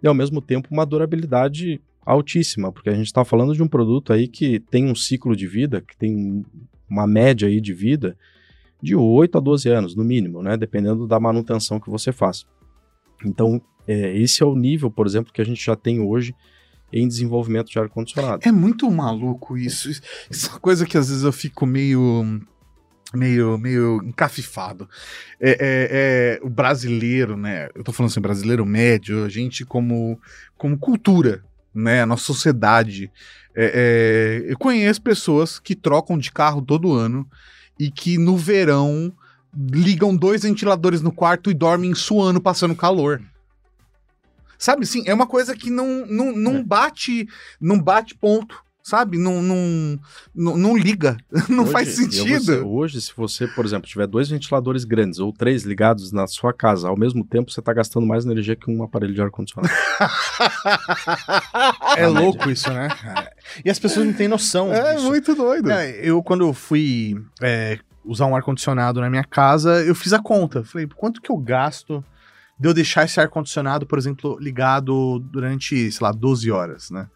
e ao mesmo tempo uma durabilidade altíssima, porque a gente está falando de um produto aí que tem um ciclo de vida, que tem uma média aí de vida de 8 a 12 anos, no mínimo, né? Dependendo da manutenção que você faz. Então, é, esse é o nível, por exemplo, que a gente já tem hoje em desenvolvimento de ar-condicionado. É muito maluco isso. Isso é uma coisa que às vezes eu fico meio. Meio, meio encafifado. É, é- é o brasileiro, né? Eu tô falando assim, brasileiro médio, a gente como, como cultura, né? A nossa sociedade. É- é, eu conheço pessoas que trocam de carro todo ano e que no verão ligam dois ventiladores no quarto e dormem suando, passando calor. Sabe, sim, é uma coisa que não, não, não É. bate, não bate ponto, sabe? Não, não, não, não liga, não Hoje, faz sentido. você- hoje, se você, por exemplo, tiver dois ventiladores grandes ou três ligados na sua casa ao mesmo tempo, você está gastando mais energia que um aparelho de ar-condicionado. É louco isso, né? E as pessoas não têm noção É disso. muito doido. É, eu, quando eu fui é, usar um ar-condicionado na minha casa, eu fiz a conta. Falei, quanto que eu gasto de eu deixar esse ar-condicionado, por exemplo, ligado durante, sei lá, 12 horas, né?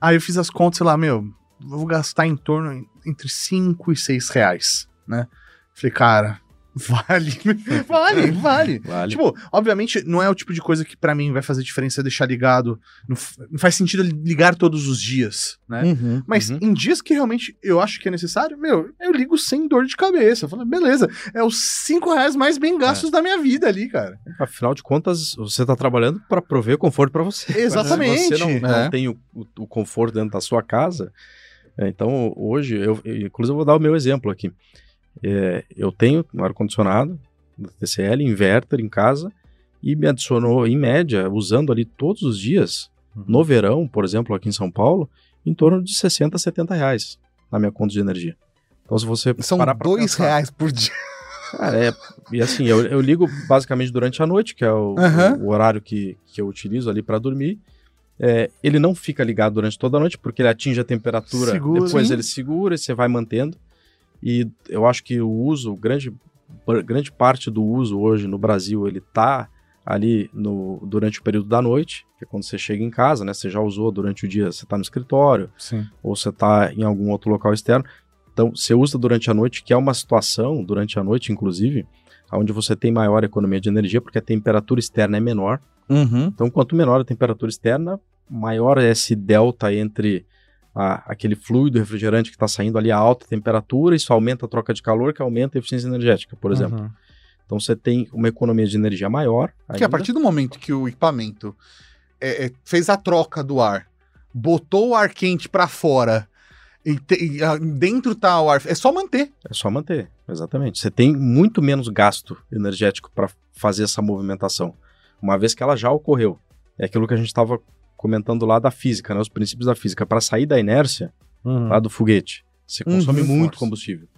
Aí eu fiz as contas, sei lá, meu, eu vou gastar em torno entre 5 e 6 reais, né? Falei, cara, vale, vale, vale. Vale. Tipo, obviamente, não é o tipo de coisa que pra mim vai fazer diferença deixar ligado. Não, não faz sentido ligar todos os dias, né? Uhum. Mas Uhum. em dias que realmente eu acho que é necessário, meu, eu ligo sem dor de cabeça. Eu falo, beleza, é os 5 reais mais bem gastos da minha vida ali, cara. Afinal de contas, você está trabalhando para prover conforto para você. Exatamente. Se você não, não É. tem o, o- o conforto dentro da sua casa, é, então hoje, eu, eu- inclusive eu vou dar o meu exemplo aqui. É, eu tenho um ar-condicionado da TCL, inverter em casa, e me adicionou, em média, usando ali todos os dias, Uhum. no verão, por exemplo, aqui em São Paulo, em torno de 60, 70 reais na minha conta de energia. Então, se você São parar pra dois pensar- reais por dia. Cara, é, e assim, eu, eu ligo basicamente durante a noite, que é o, Aham. o horário que, que eu utilizo ali para dormir. É, ele não fica ligado durante toda a noite, porque ele atinge a temperatura, Segura. depois Sim. ele segura e você vai mantendo. E eu acho que o uso, grande, grande parte do uso hoje no Brasil, ele tá ali no, durante o período da noite, que é quando você chega em casa, né? Você já usou durante o dia, você está no escritório, Sim. ou você está em algum outro local externo. Então, você usa durante a noite, que é uma situação, durante a noite, inclusive, onde você tem maior economia de energia, porque a temperatura externa é menor. Uhum. Então, quanto menor a temperatura externa, maior é esse delta entre a- aquele fluido refrigerante que está saindo ali a alta temperatura, isso aumenta a troca de calor, que aumenta a eficiência energética, por exemplo. Uhum. Então, você tem uma economia de energia maior. Que a partir do momento que o equipamento é, é, fez a troca do ar, botou o ar quente pra fora e, te- e, ah, dentro tá o ar, é só manter. É só manter, exatamente. Você tem muito menos gasto energético para fazer essa movimentação, uma vez que ela já ocorreu. É aquilo que a gente estava comentando lá da física, né? Os princípios da física. Para sair da inércia, Uhum. lá do foguete, você consome Uhum. muito Força. combustível.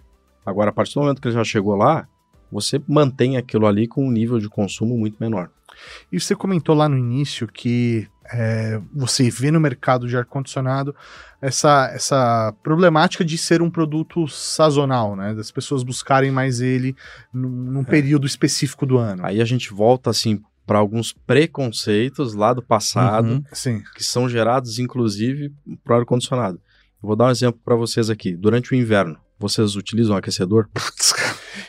Agora, a partir do momento que ele já chegou lá, você mantém aquilo ali com um nível de consumo muito menor. E você comentou lá no início que é, você vê no mercado de ar-condicionado essa, essa problemática de ser um produto sazonal, né? Das pessoas buscarem mais ele num, num período específico do ano. Aí a gente volta, assim, para alguns preconceitos lá do passado, Uhum. Sim. que são gerados, inclusive, para o ar-condicionado. Eu Vou dar um exemplo para vocês aqui. Durante o inverno, vocês utilizam aquecedor?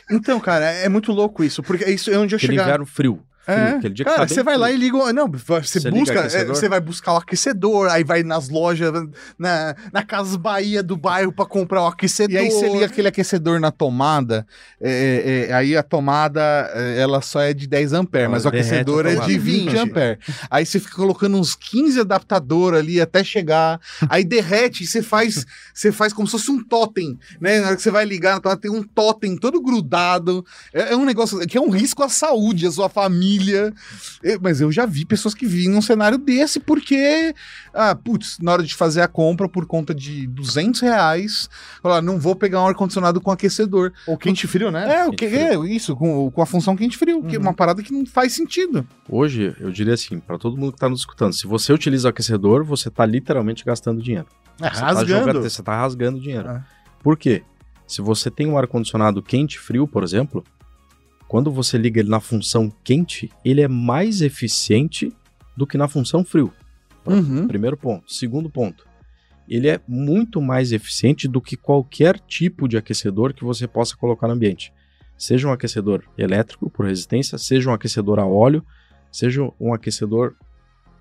Então, cara, é muito louco isso, porque isso é onde eu Aquele chegar. inverno frio. É, aquele dia que cara, tá você vai lá frio. e liga. Não, você, busca. é, Você vai buscar o aquecedor, aí vai nas lojas, na, na Casas Bahia do bairro pra comprar o aquecedor. E aí você liga aquele aquecedor na tomada, é, é, é, aí a tomada é, ela só é de 10 amperes, mas o aquecedor é de 20 20. amperes. Aí você fica colocando uns 15 adaptadores ali até chegar, aí derrete e você faz, você faz como se fosse um totem, né? Na hora que você vai ligar na tomada tem um totem todo grudado. É, é um negócio que é um risco à saúde, à sua família. É, mas eu já vi pessoas que vivem num cenário desse porque, ah, putz, na hora de fazer a compra por conta de 200 reais, falar, não vou pegar um ar-condicionado com aquecedor. Ou quente frio, né? É, o que é isso, com, com a função quente frio, que é Uhum. uma parada que não faz sentido. Hoje, eu diria assim, para todo mundo que está nos escutando, se você utiliza o aquecedor, você está literalmente gastando dinheiro. É, Você tá rasgando. jogando- você está rasgando dinheiro. É. Por quê? Se você tem um ar-condicionado quente e frio, por exemplo, quando você liga ele na função quente, ele é mais eficiente do que na função frio. Uhum. Primeiro ponto. Segundo ponto. Ele é muito mais eficiente do que qualquer tipo de aquecedor que você possa colocar no ambiente. Seja um aquecedor elétrico por resistência, seja um aquecedor a óleo, seja um aquecedor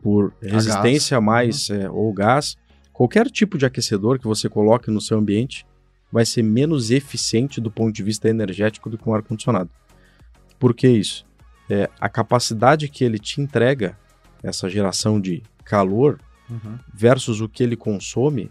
por resistência a mais é, ou gás. Qualquer tipo de aquecedor que você coloque no seu ambiente vai ser menos eficiente do ponto de vista energético do que um ar-condicionado. Por que isso? É, a capacidade que ele te entrega, essa geração de calor, Uhum. versus o que ele consome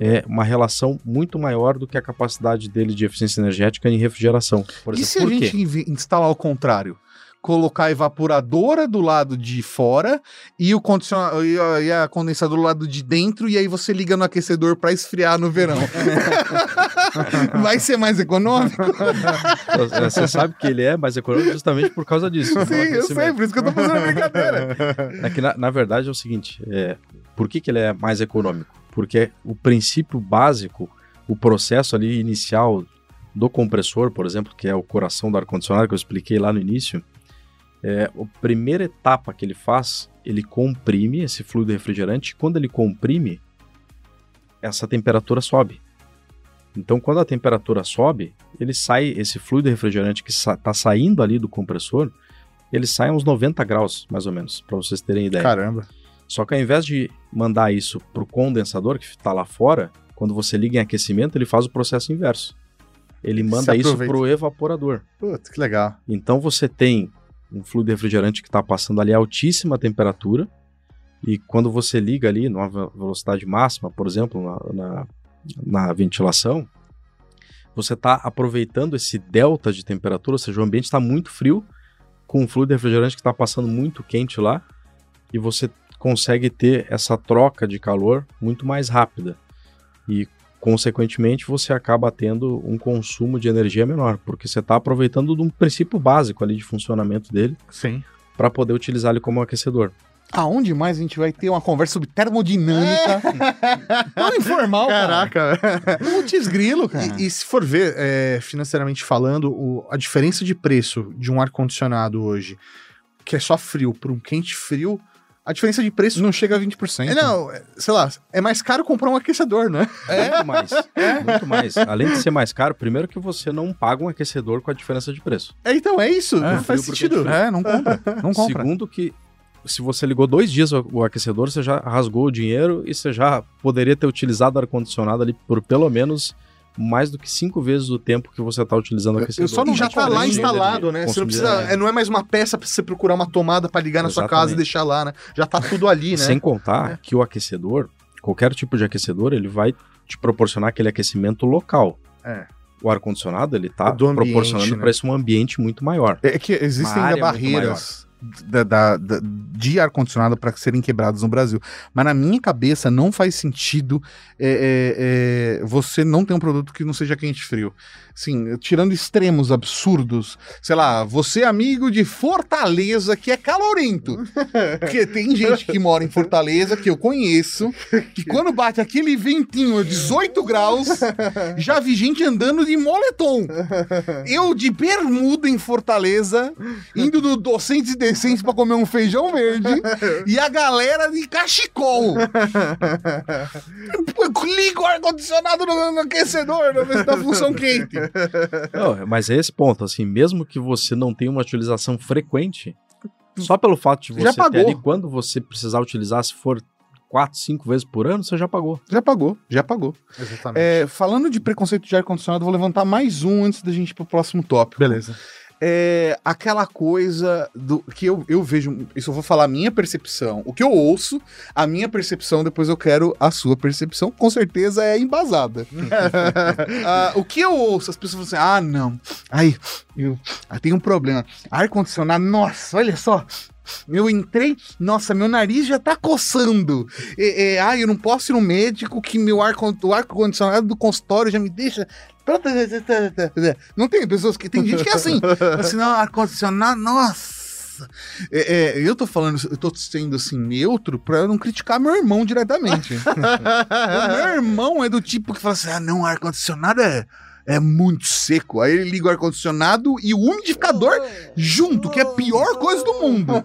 é uma relação muito maior do que a capacidade dele de eficiência energética em refrigeração. Por e exemplo, se a quê? gente inve- instalar o contrário? Colocar a evaporadora do lado de fora e o condicionador e a, e a condensador do lado de dentro, e aí você liga no aquecedor para esfriar no verão. Vai ser mais econômico? Você sabe que ele é mais econômico justamente por causa disso. Sim, eu sei, por isso que eu tô fazendo a brincadeira. É que, na, na verdade, é o seguinte: é, por que, que ele é mais econômico? Porque o princípio básico, o processo ali inicial do compressor, por exemplo, que é o coração do ar-condicionado que eu expliquei lá no início, é, a primeira etapa que ele faz, ele comprime esse fluido refrigerante. Quando ele comprime, essa temperatura sobe. Então, quando a temperatura sobe, ele sai, esse fluido refrigerante que está saindo ali do compressor, ele sai a uns 90 graus, mais ou menos, para vocês terem ideia. Caramba. Só que ao invés de mandar isso para o condensador que está lá fora, quando você liga em aquecimento, ele faz o processo inverso. Ele manda isso para o evaporador. Putz, que legal. Então você tem um fluido refrigerante que está passando ali a altíssima temperatura, e quando você liga ali numa ve- velocidade máxima, por exemplo, na, na, na ventilação, você está aproveitando esse delta de temperatura, ou seja, o ambiente está muito frio, com um fluido refrigerante que está passando muito quente lá, e você consegue ter essa troca de calor muito mais rápida. E, consequentemente, você acaba tendo um consumo de energia menor, porque você está aproveitando de um princípio básico ali de funcionamento dele Sim. para poder utilizar ele como aquecedor. Aonde mais a gente vai ter uma conversa sobre termodinâmica? Tão informal, Caraca. cara. Putz grilo, cara. E, e se for ver, é, financeiramente falando, o- a diferença de preço de um ar-condicionado hoje que é só frio para um quente frio, a diferença de preço. Não chega a 20%. É, não, é, sei lá, é mais caro comprar um aquecedor, né? É, muito mais. Muito mais. Além de ser mais caro, primeiro que você não paga um aquecedor com a diferença de preço. É, então, é isso. É, não faz sentido. É, não compra. Não compra. Segundo que se você ligou dois dias o, o aquecedor, você já rasgou o dinheiro e você já poderia ter utilizado o ar-condicionado ali por pelo menos mais do que cinco vezes o tempo que você está utilizando o aquecedor. Eu só não já tá lá instalado, né? Você não precisa, energia. é, não é mais uma peça pra você procurar uma tomada pra ligar na sua casa e Exatamente. deixar lá, né? Já tá tudo ali, né? Sem contar que o aquecedor, qualquer tipo de aquecedor, ele vai te proporcionar aquele aquecimento local. É. O ar-condicionado, ele tá Do ambiente, proporcionando né? para esse um ambiente muito maior. É que existem ainda barreiras da, da- da- de ar-condicionado para serem quebradas no Brasil. Mas na minha cabeça não faz sentido é, é, é, você não ter um produto que não seja quente frio. Assim, tirando extremos absurdos, sei lá, você é amigo de Fortaleza que é calorento. Porque tem gente que mora em Fortaleza, que eu conheço, que quando bate aquele ventinho a 18 graus, já vi gente andando de moletom. Eu de bermuda em Fortaleza, indo do docentes e decentes pra comer um feijão verde, e a galera de cachecol. Liga o ar-condicionado no, aquecedor, se dá função quente. Não, mas é esse ponto, assim, mesmo que você não tenha uma utilização frequente, só pelo fato de Já você ter pagou. ali, quando você precisar utilizar, se for quatro, cinco vezes por ano, você já pagou. Já pagou, já pagou. Exatamente. É, falando de preconceito de ar-condicionado, vou levantar mais um antes da gente ir pro próximo tópico. Beleza. É aquela coisa do que eu, eu vejo. Isso eu vou falar a minha percepção. O que eu ouço, a minha percepção, depois eu quero a sua percepção. Com certeza é embasada. Ah, o que eu ouço, as pessoas falam assim: ah, não. Aí, eu ah, tem um problema. Ar-condicionado, nossa, olha só. Eu entrei, nossa, meu nariz já tá coçando. É, é, ah, eu não posso ir no médico que meu ar, o ar-condicionado do consultório já me deixa. Não tem pessoas que. Tem gente que é assim. Assim, não, ar-condicionado, nossa. É, é, eu tô falando, eu tô sendo assim, neutro pra eu não criticar meu irmão diretamente. o meu irmão é do tipo que fala assim: ah, não, ar-condicionado é. É muito seco. Aí ele liga o ar-condicionado e o umidificador junto, que é a pior coisa do mundo.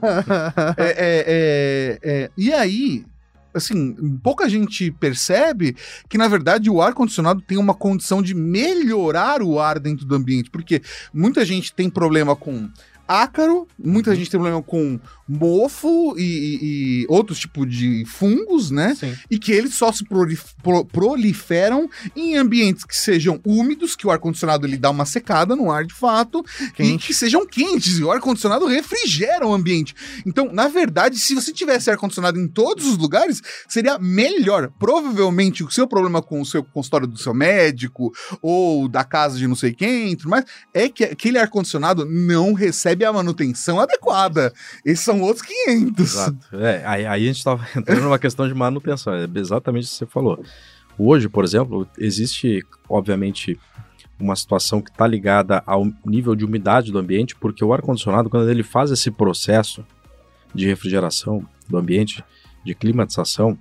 É, é, é, é, E aí, assim, pouca gente percebe que, na verdade, o ar-condicionado tem uma condição de melhorar o ar dentro do ambiente, porque muita gente tem problema com ácaro, muita gente tem problema com mofo e, e- e outros tipos de fungos, né? Sim. E que eles só se prolif- pro- proliferam em ambientes que sejam úmidos, que o ar-condicionado ele dá uma secada no ar de fato, e Quente. que sejam quentes. E o ar-condicionado refrigera o ambiente. Então, na verdade, se você tivesse ar-condicionado em todos os lugares, seria melhor. Provavelmente o seu problema com o seu consultório do seu médico ou da casa de não sei quem, e tudo mais, é que aquele ar-condicionado não recebe a manutenção adequada. Esses são outros 500. Exato. É, aí, aí a gente estava entrando numa questão de manutenção, é exatamente o que você falou. Hoje, por exemplo, existe, obviamente, uma situação que está ligada ao nível de umidade do ambiente, porque o ar-condicionado, quando ele faz esse processo de refrigeração do ambiente, de climatização,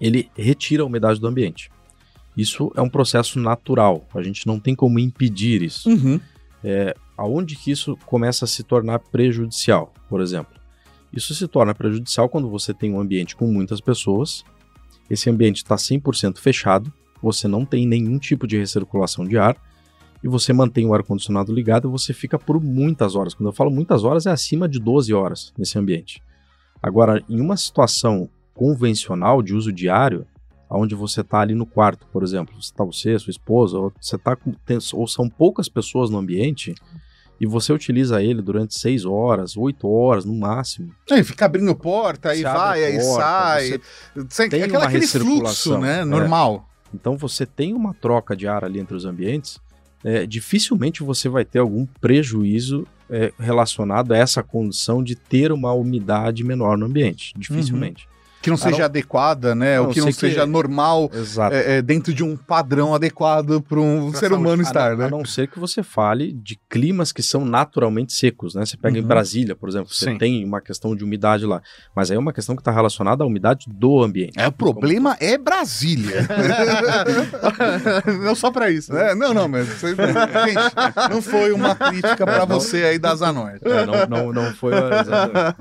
ele retira a umidade do ambiente. Isso é um processo natural, a gente não tem como impedir isso Uhum. aonde que isso começa a se tornar prejudicial, por exemplo? Isso se torna prejudicial quando você tem um ambiente com muitas pessoas, esse ambiente está 100% fechado, você não tem nenhum tipo de recirculação de ar e você mantém o ar-condicionado ligado e você fica por muitas horas. Quando eu falo muitas horas, é acima de 12 horas nesse ambiente. Agora, em uma situação convencional de uso diário, onde você está ali no quarto, por exemplo, está você, sua esposa, ou, você tá com, tem- ou são poucas pessoas no ambiente, e você utiliza ele durante 6 horas, 8 horas no máximo. Aí fica abrindo porta, aí vai, aí porta, sai. você- tem aquela, uma aquele fluxo, né? é. Normal. Então você tem uma troca de ar ali entre os ambientes, é, dificilmente você vai ter algum prejuízo é, relacionado a essa condição de ter uma umidade menor no ambiente. Dificilmente. Que não seja adequada, né? Não, Ou que não sei que- seja normal é, é, dentro de um padrão adequado para um Pra ser saúde. humano A estar, não- né? A não ser que você fale de climas que são naturalmente secos, né? Você pega em Uhum. Brasília, por exemplo, você Sim. tem uma questão de umidade lá, mas aí é uma questão que está relacionada à umidade do ambiente. É, o problema é Brasília. não só pra isso. né? É, não, não, mas você- gente, não foi uma crítica para você aí da Zanorte. É, não, não, não foi. exatamente.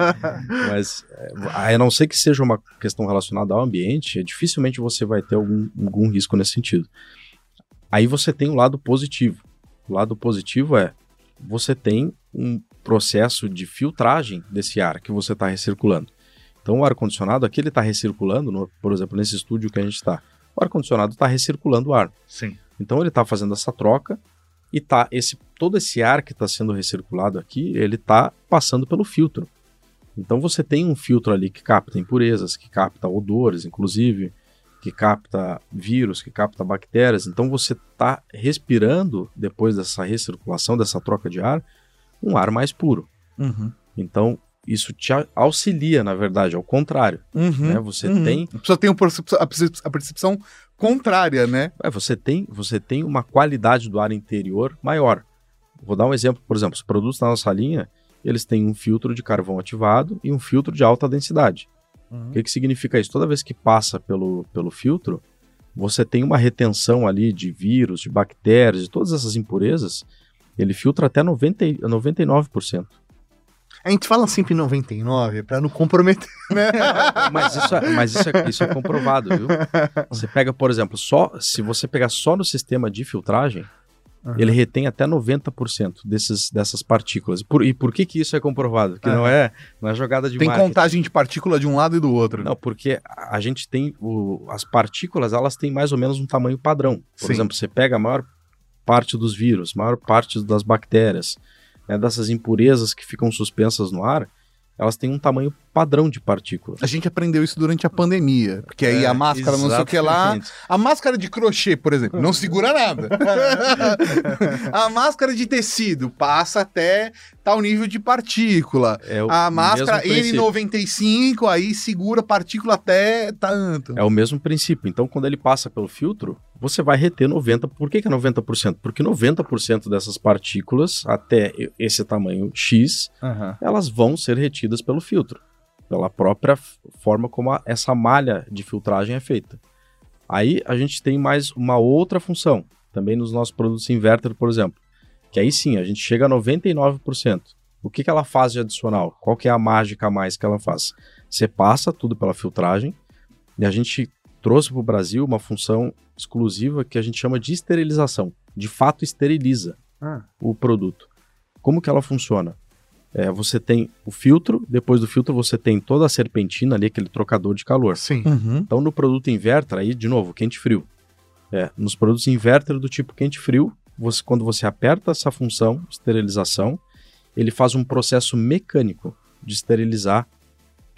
Mas, é, a não ser que seja uma questão relacionada ao ambiente, dificilmente você vai ter algum, algum risco nesse sentido. Aí você tem o lado positivo. O lado positivo é você tem um processo de filtragem desse ar que você está recirculando. Então o ar-condicionado aqui ele está recirculando, no- por exemplo, nesse estúdio que a gente está. O ar-condicionado está recirculando o ar. Sim. Então ele está fazendo essa troca e tá esse todo esse ar que está sendo recirculado aqui, ele está passando pelo filtro. Então você tem um filtro ali que capta impurezas, que capta odores, inclusive, que capta vírus, que capta bactérias. Então você está respirando depois dessa recirculação, dessa troca de ar, um ar mais puro. Uhum. Então isso te auxilia, na verdade, ao contrário. Uhum. né? Você Uhum. tem A pessoa tem a percepção contrária, né? É, você tem, você tem uma qualidade do ar interior maior. Vou dar um exemplo, por exemplo, os produtos da nossa linha, eles têm um filtro de carvão ativado e um filtro de alta densidade. O que, que significa isso? Toda vez que passa pelo, pelo filtro, você tem uma retenção ali de vírus, de bactérias, de todas essas impurezas, ele filtra até 90, e- 99%. A gente fala sempre 99 pra não comprometer, né? Mas isso é, mas isso é, isso é comprovado, viu? Você pega, por exemplo, só se você pegar só no sistema de filtragem, Aham. ele retém até 90% desses, dessas partículas. Por- e por que, que isso é comprovado? Que não é, não é jogada de Tem marketing. contagem de partícula de um lado e do outro. Não, porque a gente tem o- as partículas, elas têm mais ou menos um tamanho padrão. Por Sim. exemplo, você pega a maior parte dos vírus, maior parte das bactérias, né, dessas impurezas que ficam suspensas no ar, elas têm um tamanho padrão de partículas. A gente aprendeu isso durante a pandemia. Porque aí É, a máscara, não sei o que lá. exatamente. A máscara de crochê, por exemplo, não segura nada. a máscara de tecido passa até tal nível de partícula. É A máscara mesmo princípio. N95 aí segura partícula até tanto. É o mesmo princípio. Então, quando ele passa pelo filtro, você vai reter 90%. Por que, que é 90%? Porque 90% dessas partículas, até esse tamanho X, elas vão ser retidas pelo filtro, pela própria forma como a- essa malha de filtragem é feita. Aí a gente tem mais uma outra função, também nos nossos produtos inverter, por exemplo, que aí sim a gente chega a 99%. O que, que ela faz de adicional? Qual que é a mágica a mais que ela faz? Você passa tudo pela filtragem e a gente trouxe para o Brasil uma função exclusiva que a gente chama de esterilização. De fato, esteriliza Ah. o produto. Como que ela funciona? É, você tem o filtro, depois do filtro você tem toda a serpentina ali, aquele trocador de calor. Sim. Uhum. Então no produto inverter, aí de novo, quente-frio. É, nos produtos inverter do tipo quente-frio, você, quando você aperta essa função, esterilização, ele faz um processo mecânico de esterilizar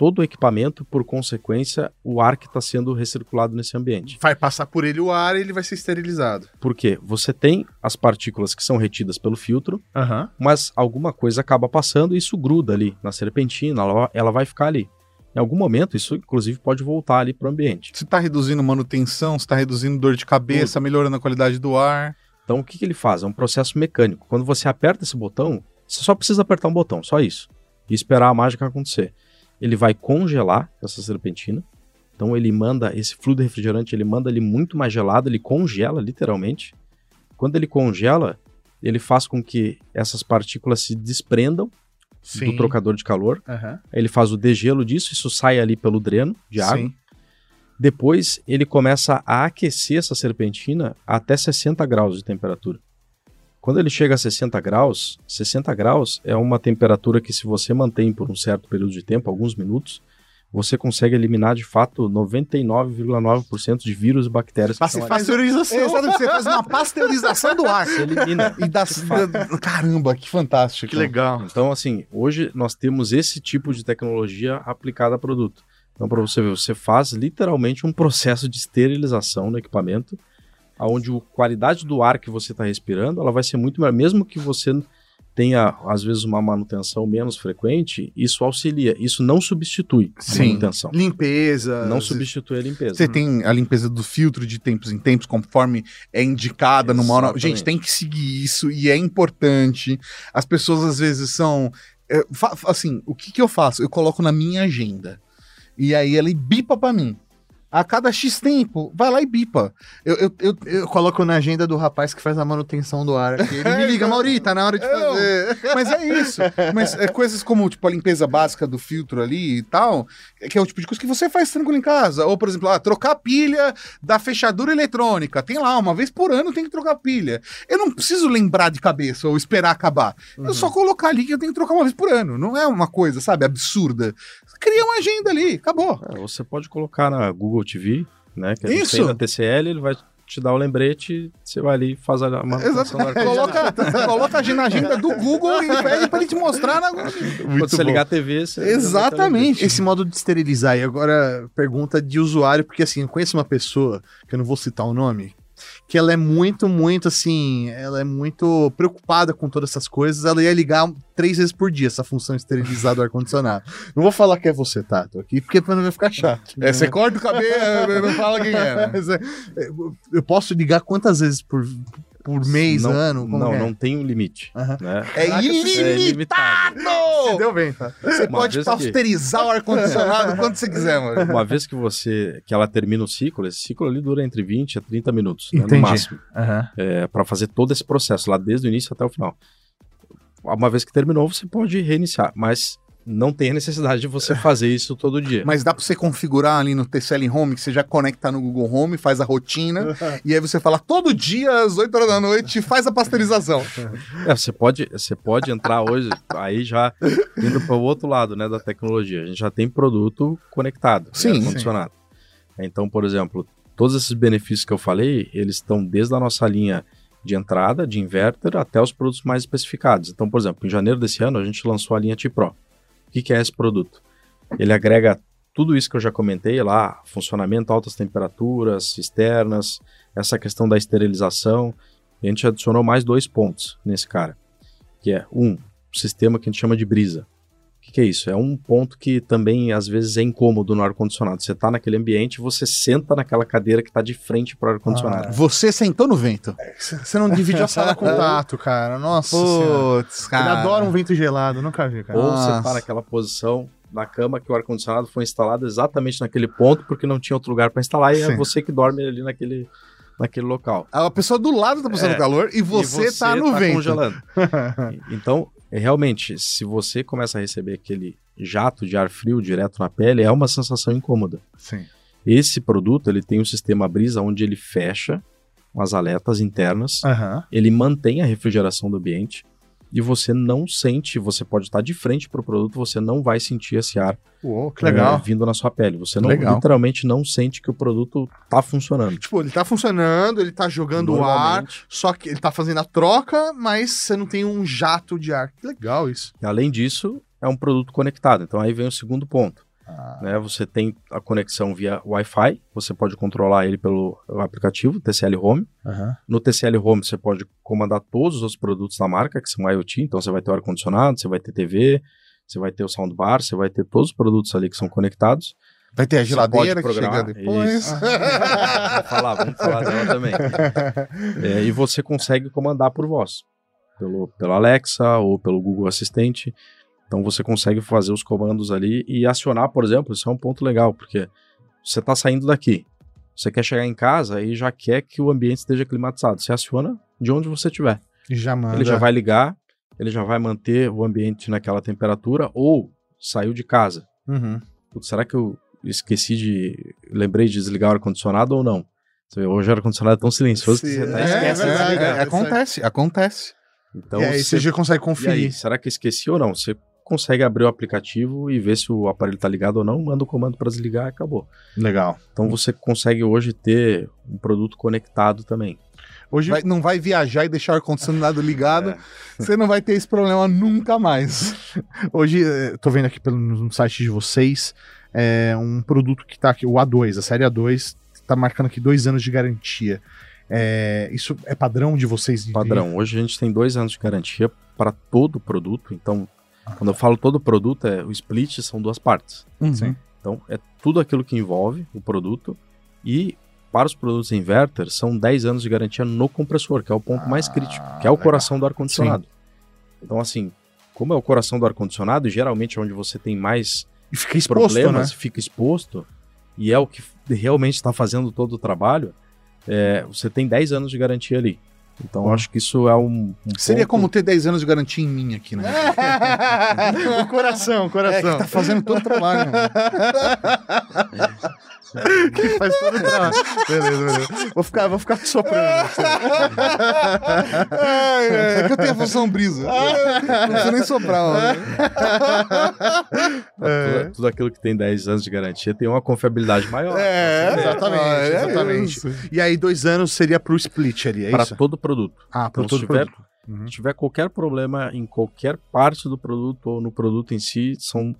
todo o equipamento, por consequência, o ar que está sendo recirculado nesse ambiente. Vai passar por ele o ar e ele vai ser esterilizado. Por quê? Você tem as partículas que são retidas pelo filtro, Aham. mas alguma coisa acaba passando e isso gruda ali na serpentina, ela, vai ficar ali. Em algum momento, isso inclusive pode voltar ali para o ambiente. Se tá reduzindo manutenção, se tá reduzindo dor de cabeça, melhorando a qualidade do ar. Então, o que, que ele faz? É um processo mecânico. Quando você aperta esse botão, você só precisa apertar um botão, só isso. E esperar a mágica acontecer. Ele vai congelar essa serpentina. Então, ele manda esse fluido refrigerante, ele manda ele muito mais gelado, ele congela literalmente. Quando ele congela, ele faz com que essas partículas se desprendam Sim. do trocador de calor. Aí ele faz o degelo disso, isso sai ali pelo dreno de água. Sim. Depois ele começa a aquecer essa serpentina até 60 graus de temperatura. Quando ele chega a 60 graus, 60 graus é uma temperatura que se você mantém por um certo período de tempo, alguns minutos, você consegue eliminar de fato 99,9% de vírus e bactérias que. É, sabe, você faz uma pasteurização do ar. Você elimina. E das... Caramba, que fantástico. Que legal. Então, assim, hoje nós temos esse tipo de tecnologia aplicada a produto. Então, para você ver, você faz literalmente um processo de esterilização no equipamento, onde a qualidade do ar que você está respirando, ela vai ser muito melhor, mesmo que você tenha, às vezes, uma manutenção menos frequente, isso auxilia. Isso não substitui a Sim. manutenção. Limpeza. Não substitui a limpeza. Você tem a limpeza do filtro de tempos em tempos, conforme é indicada no manual. Exatamente. Gente, tem que seguir isso e é importante. As pessoas às vezes são. fa- assim, o que, que eu faço? Eu coloco na minha agenda. E aí ele bipa pra mim. A cada X tempo, vai lá e bipa. Eu, eu, eu, Eu coloco na agenda do rapaz que faz a manutenção do ar aqui. Ele me liga, Mauri, tá na hora de Eu- fazer. Mas é isso. Mas é coisas como, tipo, a limpeza básica do filtro ali e tal, é que é o tipo de coisa que você faz tranquilo em casa. Ou, por exemplo, ah, trocar a pilha da fechadura eletrônica. Tem lá, uma vez por ano tem que trocar a pilha. Eu não preciso lembrar de cabeça ou esperar acabar. É só colocar ali que eu tenho que trocar uma vez por ano. Não é uma coisa, sabe, absurda. Cria uma agenda ali, acabou. É, você pode colocar na Google TV, né? Que Isso. tem na TCL, ele vai te dar o lembrete, você vai ali e faz a manutenção. Coloca, coloca a na agenda do Google e pede pra ele te mostrar na Quando você bom. ligar a TV, você... Exatamente. Esse modo de esterilizar, e agora pergunta de usuário, porque assim, eu conheço uma pessoa, que eu não vou citar o nome, que ela é muito, muito assim, ela é muito preocupada com todas essas coisas, ela ia ligar três vezes por dia essa função de esterilizar do ar-condicionado. Não vou falar que é você, Tato, aqui, porque não vai ficar chato. É, você corta o cabelo, não fala quem é. né? É, Eu posso ligar quantas vezes por, por mês, não, ano? Não, é? não tem um limite. Aham. Né? É Caraca, ilimitado! Se deu bem, tá? Você Uma pode vez que- o ar-condicionado quando você quiser, mano. Uma vez que você que ela termina o ciclo, esse ciclo ali dura entre 20 a 30 minutos, né, no máximo, Aham. é, para fazer todo esse processo lá desde o início até o final. Uma vez que terminou, você pode reiniciar, mas não tem a necessidade de você fazer isso todo dia. Mas dá pra você configurar ali no TCL Home, que você já conecta no Google Home, faz a rotina, e aí você fala todo dia às 8 horas da noite, faz a pasteurização. É, você pode, você pode entrar hoje, aí já indo para o outro lado, né, da tecnologia. A gente já tem produto conectado, Sim, né, condicionado. Então, por exemplo, todos esses benefícios que eu falei, eles estão desde a nossa linha de entrada, de inverter, até os produtos mais especificados. Então, por exemplo, em janeiro desse ano, a gente lançou a linha T-Pro. O que, que é esse produto? Ele agrega tudo isso que eu já comentei lá, funcionamento, altas temperaturas externas, essa questão da esterilização. A gente adicionou mais dois pontos nesse cara, que é um sistema que a gente chama de brisa. O que, que é isso? É um ponto que também às vezes é incômodo no ar-condicionado. Você está naquele ambiente, você senta naquela cadeira que está de frente para o ar-condicionado. Você sentou no vento. Você não divide a sala com o Tato, cara. Nossa. Putz, Ele cara. adora um vento gelado, nunca vi, cara. Ou você Nossa. está naquela posição na cama que o ar-condicionado foi instalado exatamente naquele ponto porque não tinha outro lugar para instalar e é Sim. você que dorme ali naquele, naquele local. A pessoa do lado tá passando É. calor e você, E tá no vento. congelando. Então, é, realmente, se você começa a receber aquele jato de ar frio direto na pele, é uma sensação incômoda. Sim. Esse produto, ele tem um sistema brisa onde ele fecha as aletas internas, Aham. ele mantém a refrigeração do ambiente e você não sente, você pode estar de frente para o produto, você não vai sentir esse ar Uou, que legal. vindo na sua pele. Você não, Legal. literalmente não sente que o produto está funcionando. Tipo, ele tá funcionando, ele tá jogando o ar, só que ele tá fazendo a troca, mas você não tem um jato de ar. Que legal isso. E, além disso, é um produto conectado. Então aí vem o segundo ponto. Ah. né? Você tem a conexão via Wi-Fi, você pode controlar ele pelo aplicativo TCL Home. Aham. No TCL Home você pode comandar todos os produtos da marca, que são IoT, então você vai ter o ar-condicionado, você vai ter TV, você vai ter o soundbar, você vai ter todos os produtos ali que são conectados. Vai ter a geladeira que chega depois. Vamos falar, vamos falar dela também. É, e você consegue comandar por voz, pelo, pelo Alexa ou pelo Google Assistente. Então você consegue fazer os comandos ali e acionar, por exemplo, isso é um ponto legal, porque você está saindo daqui, você quer chegar em casa e já quer que o ambiente esteja climatizado. Você aciona de onde você estiver. Já manda. Ele já vai ligar, ele já vai manter o ambiente naquela temperatura ou saiu de casa. Uhum. Putz, será que eu esqueci de. Lembrei de desligar o ar-condicionado ou não? Vê, hoje o ar-condicionado é tão silencioso que Sim, você tá é, esquece é de verdade, desligar. É, acontece, acontece. Então, e aí você- você já consegue e aí, conferir. será que esqueci ou não? Você consegue abrir o aplicativo e ver se o aparelho está ligado ou não, manda o comando para desligar e acabou. Legal. Então você consegue hoje ter um produto conectado também. Hoje, Vai- não vai viajar e deixar o ar-condicionado ligado, É. você não vai ter esse problema nunca mais. hoje eh, tô vendo aqui pelo, no site de vocês, é um produto que tá aqui, o A2, a série A2, tá marcando aqui dois anos de garantia. É, isso é padrão de vocês? Padrão. Hoje a gente tem dois anos de garantia para todo produto. Então, quando eu falo todo produto, é o split são duas partes. Uhum. Sim. Então, é tudo aquilo que envolve o produto. E para os produtos inverter, são 10 anos de garantia no compressor, que é o ponto mais Ah, crítico, que é o legal. coração do ar-condicionado. Então, assim, como é o coração do ar-condicionado, e geralmente é onde você tem mais E fica exposto, problemas, né? fica exposto, e é o que realmente está fazendo todo o trabalho, é, você tem 10 anos de garantia ali. Então, eu acho que isso é um. um Seria ponto- como ter 10 anos de garantia em mim aqui, né? o coração, o É, coração. que tá fazendo todo o trabalho. Que faz todo o trabalho. Beleza, beleza. Vou ficar, vou ficar soprando. Ai, é, é que eu tenho a função brisa. Não precisa nem soprar. ó. Tudo, tudo aquilo que tem 10 anos de garantia tem uma confiabilidade maior. É, Exatamente, é exatamente. isso. E aí, dois anos seria pro split ali, é para isso? todo produto. Ah, pro Então, todo tiver, produto. Uhum. se tiver qualquer problema em qualquer parte do produto ou no produto em si, são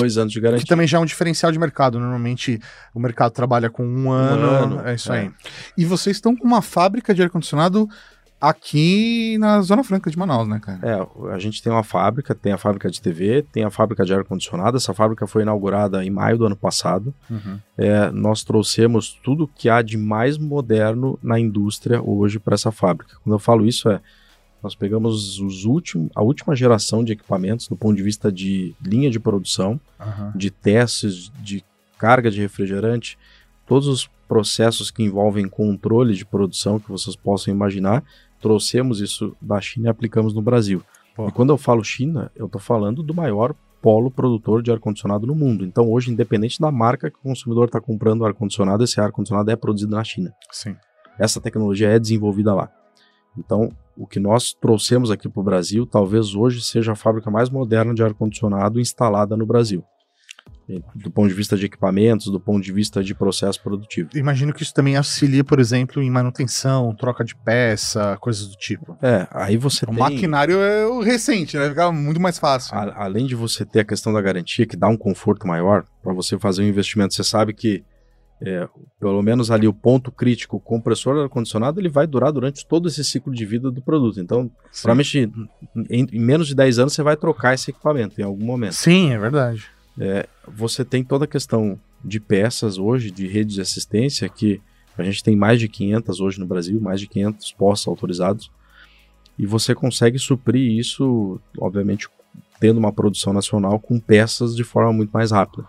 dois anos de Que garantia. também já é um diferencial de mercado. Normalmente o mercado trabalha com um ano. ano, é isso é. aí. E vocês estão com uma fábrica de ar-condicionado aqui na Zona Franca de Manaus, né, cara? É, a gente tem uma fábrica, tem a fábrica de TV, tem a fábrica de ar-condicionado. Essa fábrica foi inaugurada em maio do ano passado. Uhum. É, nós trouxemos tudo que há de mais moderno na indústria hoje para essa fábrica. Quando eu falo isso, é nós pegamos os últimos, a última geração de equipamentos do ponto de vista de linha de produção, Aham. de testes, de carga de refrigerante, todos os processos que envolvem controle de produção que vocês possam imaginar, trouxemos isso da China e aplicamos no Brasil. Pô. E quando eu falo China, eu estou falando do maior polo produtor de ar-condicionado no mundo. Então, hoje, independente da marca que o consumidor está comprando o ar-condicionado, esse ar-condicionado é produzido na China. Sim. Essa tecnologia é desenvolvida lá. Então, o que nós trouxemos aqui para o Brasil, talvez hoje seja a fábrica mais moderna de ar-condicionado instalada no Brasil. Do ponto de vista de equipamentos, do ponto de vista de processo produtivo. Imagino que isso também auxilia, por exemplo, em manutenção, troca de peça, coisas do tipo. É, aí você O tem... maquinário é o recente, né? Fica muito mais fácil. A- além de você ter a questão da garantia, que dá um conforto maior para você fazer um investimento, você sabe que é, pelo menos ali o ponto crítico, compressor ar-condicionado, ele vai durar durante todo esse ciclo de vida do produto. Então, provavelmente em, em menos de 10 anos você vai trocar esse equipamento em algum momento. Sim, é verdade. Você tem toda a questão de peças hoje, de redes de assistência, que a gente tem mais de 500 hoje no Brasil, mais de 500 postos autorizados, e você consegue suprir isso, obviamente, tendo uma produção nacional com peças de forma muito mais rápida.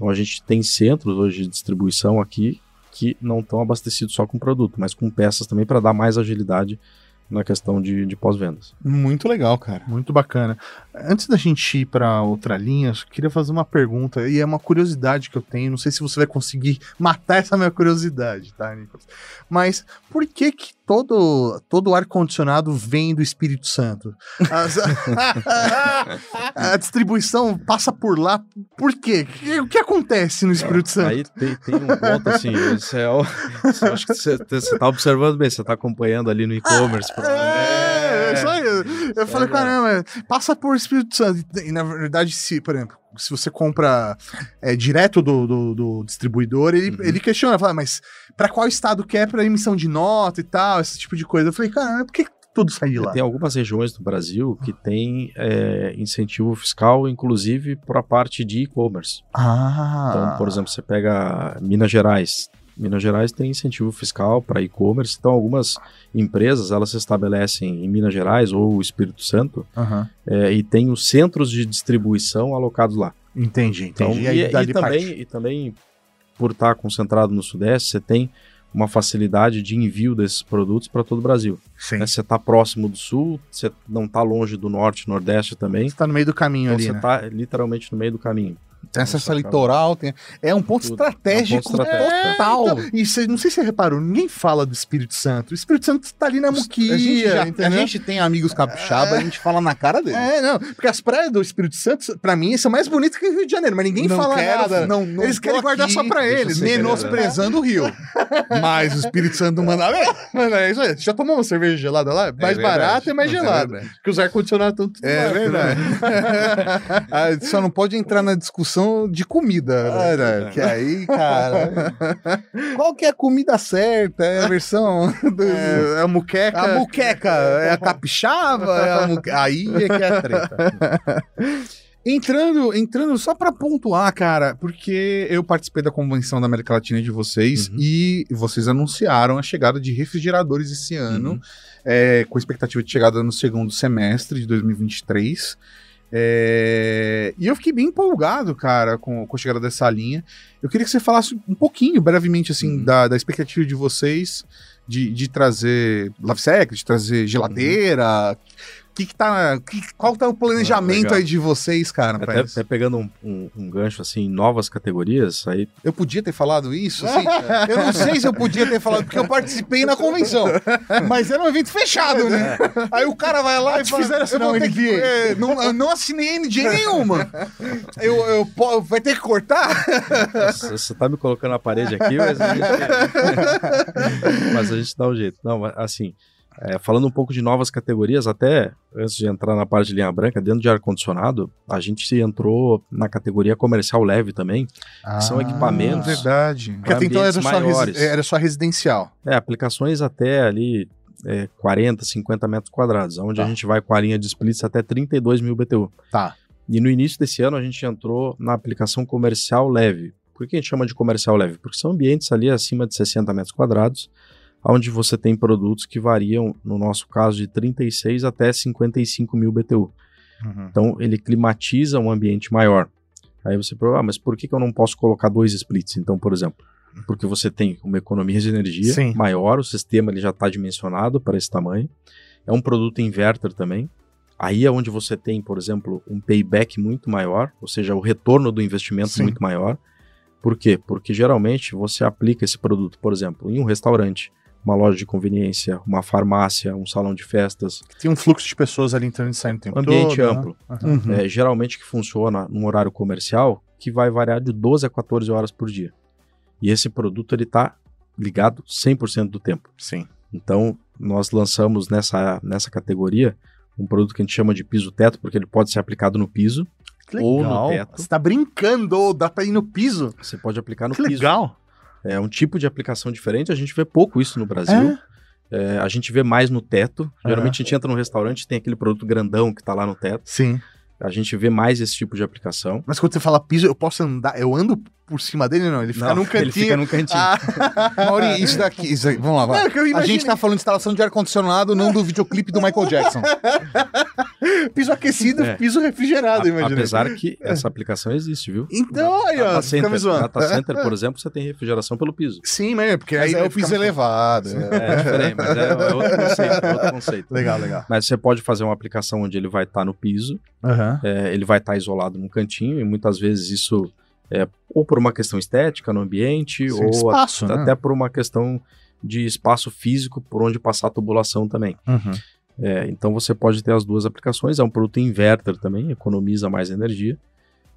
Então a gente tem centros hoje de distribuição aqui que não estão abastecidos só com produto, mas com peças também para dar mais agilidade na questão de, de pós-vendas. Muito legal, cara. Muito bacana. Antes da gente ir para outra linha, eu queria fazer uma pergunta, e é uma curiosidade que eu tenho, não sei se você vai conseguir matar essa minha curiosidade, tá, Nicolas? Mas por que que todo, todo ar-condicionado vem do Espírito Santo? As- a distribuição passa por lá, por quê? O que acontece no Espírito Santo? Aí tem, tem um ponto assim, é o, eu acho que você está observando bem, você está acompanhando ali no e-commerce. É, é isso aí. Eu falei, é. caramba, passa por Espírito Santo. E, e, na verdade, se, por exemplo, se você compra é, direto do, do, do distribuidor, ele, Uhum. ele questiona, fala, mas pra qual estado que é pra emissão de nota e tal, esse tipo de coisa. Eu falei, caramba, por que que tudo sai de lá? Tem algumas regiões do Brasil que tem é, incentivo fiscal, inclusive para a parte de e-commerce. Ah. Então, por exemplo, você pega Minas Gerais. Minas Gerais tem incentivo fiscal para e-commerce, então algumas empresas elas se estabelecem em Minas Gerais ou Espírito Santo Aham. é, e tem os centros de distribuição alocados lá. Entendi, Então, entendi. e, aí, e dali também, e também, por estar concentrado no Sudeste, você tem uma facilidade de envio desses produtos para todo o Brasil. Sim. né? Você está próximo do Sul, você não está longe do Norte, Nordeste também. Você tá no meio do caminho Então ali, você né? está literalmente no meio do caminho. Tem acesso a litoral, tem... é um ponto Tudo. estratégico É um ponto total. Então, e cê- não sei se você reparou, ninguém fala do Espírito Santo. O Espírito Santo tá ali na muquia, a, gente já- a gente tem amigos capixaba, a gente fala na cara dele. É, não, porque as praias do Espírito Santo, pra mim, são mais bonitas que o Rio de Janeiro, mas ninguém não fala quero, nada. Não, não Eles querem guardar aqui só pra deixa eu eles. Menosprezando o Rio. Mas o Espírito Santo não manda bem. Mano, é isso aí. Você já tomou uma cerveja gelada lá? Mais verdade. barata e mais É gelada. porque os ar-condicionados estão tudo É lá, verdade. né? Ah, Só não pode entrar na discussão de comida. né? Ah, né, Que aí, cara. Qual que é a comida certa? É a versão. do- É, a muqueca. A muqueca é a capixaba? É a muque- Aí é que é a treta. Entrando, entrando só pra pontuar, cara, porque eu participei da convenção da América Latina de vocês Uhum. e vocês anunciaram a chegada de refrigeradores esse ano, Uhum. é, com expectativa de chegada no segundo semestre de 2023. É, e eu fiquei bem empolgado, cara, com, com a chegada dessa linha. Eu queria que você falasse um pouquinho, brevemente, assim, Uhum. da, da expectativa de vocês de, de trazer Love Sec, de trazer geladeira. Que que tá, que, qual tá o planejamento legal. aí de vocês, cara? Até, até pegando um, um- um gancho assim, novas categorias, aí Eu podia ter falado isso? assim? eu não sei se eu podia ter falado, porque eu participei na convenção. Mas era um evento fechado, né? Aí o cara vai lá e te fala, fizeram eu vou ter que- NDA. é, não, eu não assinei NDA nenhuma. Eu, eu, po- vai ter que cortar? Você tá me colocando na parede aqui, mas a gente, mas a gente dá um jeito. Não, mas, assim, é, falando um pouco de novas categorias, até antes de entrar na parte de linha branca, dentro de ar-condicionado, a gente entrou na categoria comercial leve também. são equipamentos Ah, Verdade. Porque até então era só, era só residencial. É, aplicações até ali é, 40, 50 metros quadrados, onde Tá. a gente vai com a linha de splits até 32 mil BTU. Tá. E no início desse ano a gente entrou na aplicação comercial leve. Por que a gente chama de comercial leve? Porque são ambientes ali acima de 60 metros quadrados, onde você tem produtos que variam, no nosso caso, de 36 até 55 mil BTU. Uhum. Então ele climatiza um ambiente maior. Aí você pergunta, ah, mas por que, que eu não posso colocar dois splits? Então, por exemplo, porque você tem uma economia de energia Sim. maior, o sistema ele já está dimensionado para esse tamanho. É um produto inverter também. Aí é onde você tem, por exemplo, um payback muito maior, ou seja, o retorno do investimento Sim. muito maior. Por quê? Porque geralmente você aplica esse produto, por exemplo, em um restaurante, uma loja de conveniência, uma farmácia, um salão de festas, Tem um fluxo de pessoas ali entrando e saindo o tempo ambiente todo, né? amplo. Uhum. Uhum. É, geralmente que funciona num horário comercial que vai variar de 12 a 14 horas por dia. E esse produto ele está ligado 100% do tempo. Sim. Então, nós lançamos nessa, nessa categoria um produto que a gente chama de piso-teto, porque ele pode ser aplicado no piso, Que Ou no legal. teto. Você tá brincando, dá pra ir no piso. você pode aplicar no que piso. legal. É um tipo de aplicação diferente, a gente vê pouco isso no Brasil. É, a gente vê mais no teto. Geralmente a gente entra no restaurante e tem aquele produto grandão que está lá no teto. Sim. A gente vê mais esse tipo de aplicação. Mas quando você fala piso, eu posso andar. Eu ando por cima dele, não? Ele fica Não, num cantinho. Ele fica num cantinho. Ah, Mauri, isso daqui. Isso vamos lá, vai. Não, é A gente tá falando de instalação de ar-condicionado, não do videoclipe do Michael Jackson. piso aquecido, É. piso refrigerado, imagina. apesar que essa aplicação existe, viu? Então, aí, ó, Data Center, zoando. Data Center, por exemplo, você tem refrigeração pelo piso. Sim, mas é porque Mas aí é o piso elevado. É diferente, mas é, é outro conceito, é outro conceito. Legal, legal. Mas você pode fazer uma aplicação onde ele vai estar no piso, é, ele vai estar isolado num cantinho, e muitas vezes isso é ou por uma questão estética no ambiente, Sim, ou espaço, até, né? até por uma questão de espaço físico por onde passar a tubulação também. Uhum. É, então você pode ter as duas aplicações, é um produto inverter também, economiza mais energia.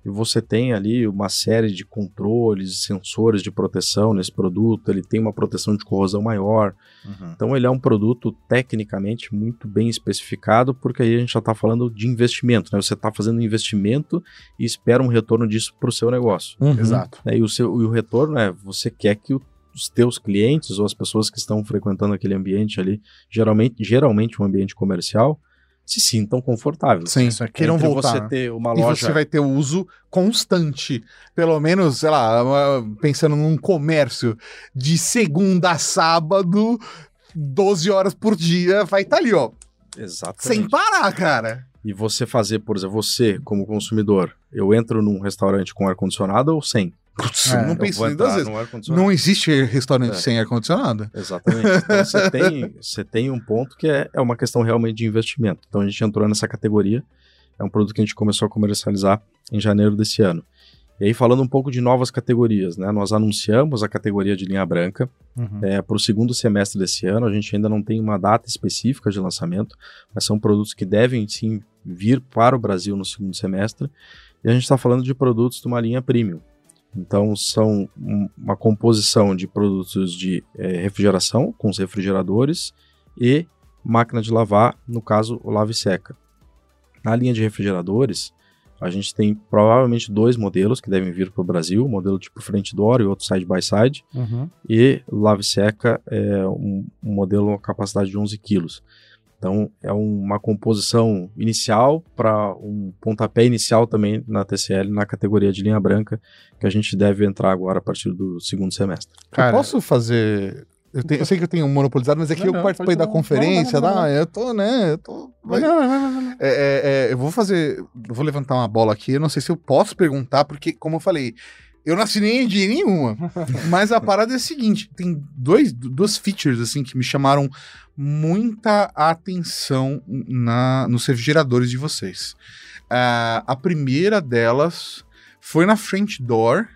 E você tem ali uma série de controles, e sensores de proteção nesse produto, ele tem uma proteção de corrosão maior. Uhum. Então ele é um produto tecnicamente muito bem especificado, porque aí a gente já está falando de investimento, né? Você está fazendo um investimento e espera um retorno disso para o seu negócio. Uhum. Exato. né? E, o seu, e o retorno é, você quer que o- os teus clientes ou as pessoas que estão frequentando aquele ambiente ali, geralmente, geralmente um ambiente comercial, se sintam confortáveis. Sim. Isso é, queiram Entre voltar. você né? ter uma E loja... você vai ter o uso constante. Pelo menos, sei lá, pensando num comércio de segunda a sábado, 12 horas por dia, vai estar ali, ó. Exatamente. Sem parar, cara. E você fazer, por exemplo, você como consumidor, eu entro num restaurante com ar-condicionado ou sem? Putz, É, não vou nem duas vezes. Não existe restaurante É. sem ar-condicionado. Exatamente. Então você tem, você tem um ponto que é, é uma questão realmente de investimento. Então a gente entrou nessa categoria. É um produto que a gente começou a comercializar em janeiro desse ano. E aí, falando um pouco de novas categorias, né? Nós anunciamos a categoria de linha branca Uhum. é, para o segundo semestre desse ano. A gente ainda não tem uma data específica de lançamento, mas são produtos que devem sim vir para o Brasil no segundo semestre. E a gente está falando de produtos de uma linha premium. Então, são um- uma composição de produtos de eh, refrigeração, com os refrigeradores, e máquina de lavar, no caso, o lave seca. Na linha de refrigeradores, A gente tem provavelmente dois modelos que devem vir para o Brasil, o modelo tipo frente door e outro side by side, Uhum. e lave seca é um, um modelo com capacidade de 11 quilos. Então é uma composição inicial para um pontapé inicial também na TCL na categoria de linha branca que a gente deve entrar agora a partir do segundo semestre. Cara, eu posso fazer. Eu, tenho- eu sei que eu tenho monopolizado, mas é que Não, eu não, participei da falar. conferência, Não, não, não? Eu tô, né? Eu tô. Vai. É, é, é, eu vou fazer. eu Vou levantar uma bola aqui. Eu não sei se eu posso perguntar, porque, como eu falei, eu não assinei de nenhuma. mas a parada é a seguinte: tem dois, duas features assim que me chamaram muita atenção na, nos refrigeradores de vocês. Ah, a primeira delas foi na front door.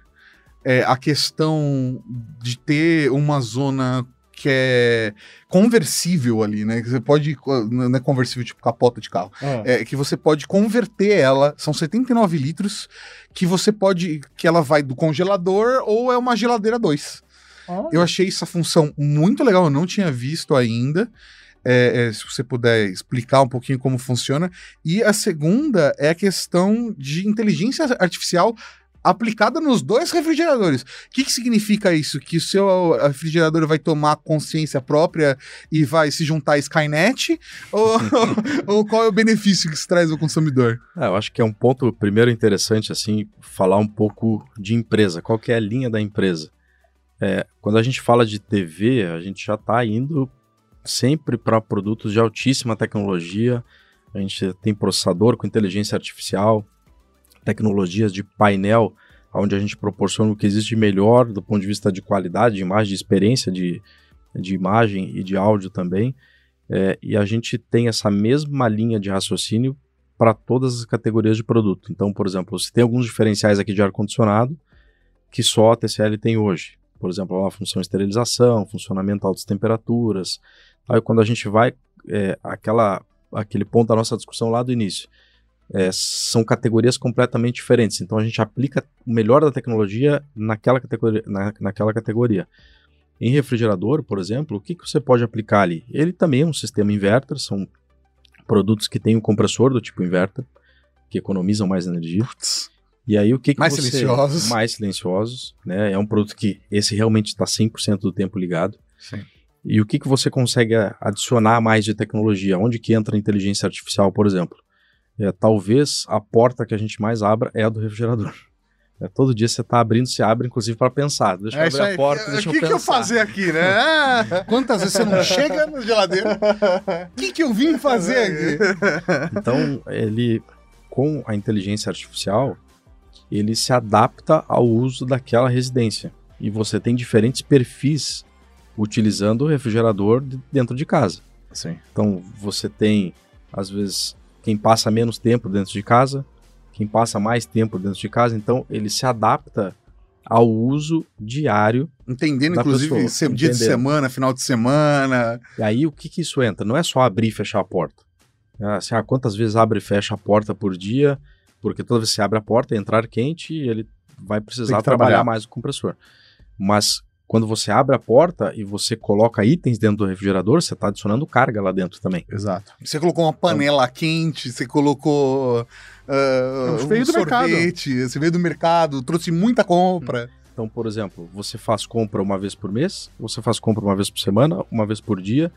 é, a questão de ter uma zona que é conversível ali, né? Que você pode. Não é conversível tipo capota de carro. É, que você pode converter ela. São 79 litros que você pode. Que ela vai do congelador ou é uma geladeira 2. Eu achei essa função muito legal, eu não tinha visto ainda. É, é, se você puder explicar um pouquinho como funciona. E a segunda é a questão de inteligência artificial aplicada nos dois refrigeradores. O que, que significa isso? Que o seu refrigerador vai tomar consciência própria e vai se juntar à Skynet? ou, ou qual é o benefício que isso traz ao consumidor? É, eu acho que é um ponto primeiro interessante assim falar um pouco de empresa. Qual que é a linha da empresa? É, quando a gente fala de TV, a gente já está indo sempre para produtos de altíssima tecnologia. A gente tem processador com inteligência artificial, tecnologias de painel, onde a gente proporciona o que existe melhor do ponto de vista de qualidade de imagem, de experiência de, de imagem e de áudio também. É, e a gente tem essa mesma linha de raciocínio para todas as categorias de produto. Então, por exemplo, você tem alguns diferenciais aqui de ar-condicionado que só a TCL tem hoje. Por exemplo, a função esterilização, funcionamento a altas temperaturas. Aí quando a gente vai, é, aquela, aquele ponto da nossa discussão lá do início, é, são categorias completamente diferentes. Então a gente aplica o melhor da tecnologia naquela categoria. Na, naquela categoria. Em refrigerador, por exemplo, o que, que você pode aplicar ali? Ele também é um sistema inverter, são produtos que têm um compressor do tipo inverter, que economizam mais energia. Putz. E aí o que, que Mais você... silenciosos. Mais silenciosos, né? É um produto que esse realmente está 100% do tempo ligado. Sim. E o que, que você consegue adicionar mais de tecnologia? Onde que entra a inteligência artificial, por exemplo? É, talvez a porta que a gente mais abra é a do refrigerador. É, todo dia você está abrindo, se abre, inclusive, para pensar. Deixa eu É abrir a porta, O deixa que, eu que eu pensar. fazer aqui, né? Ah, Quantas vezes você não chega na geladeira? O que, que eu vim fazer aqui? Então, ele, com a inteligência artificial, ele se adapta ao uso daquela residência. E você tem diferentes perfis utilizando o refrigerador de- dentro de casa. Sim. Então, você tem, às vezes, quem passa menos tempo dentro de casa, quem passa mais tempo dentro de casa. Então, ele se adapta ao uso diário. Entendendo, inclusive, pessoa, dia de entendendo. semana, final de semana. E aí, o que, que isso entra? Não é só abrir e fechar a porta. É Assim, ah, quantas vezes abre e fecha a porta por dia? Porque toda vez que você abre a porta, entrar quente, ele vai precisar trabalhar. trabalhar. mais o compressor. Mas quando você abre a porta e você coloca itens dentro do refrigerador, você está adicionando carga lá dentro também. Exato. Você colocou uma panela quente, você colocou. ah, Isso veio do mercado. sorvete, Você veio do mercado, trouxe muita compra. Então, por exemplo, você faz compra uma vez por mês, você faz compra uma vez por semana, uma vez por dia.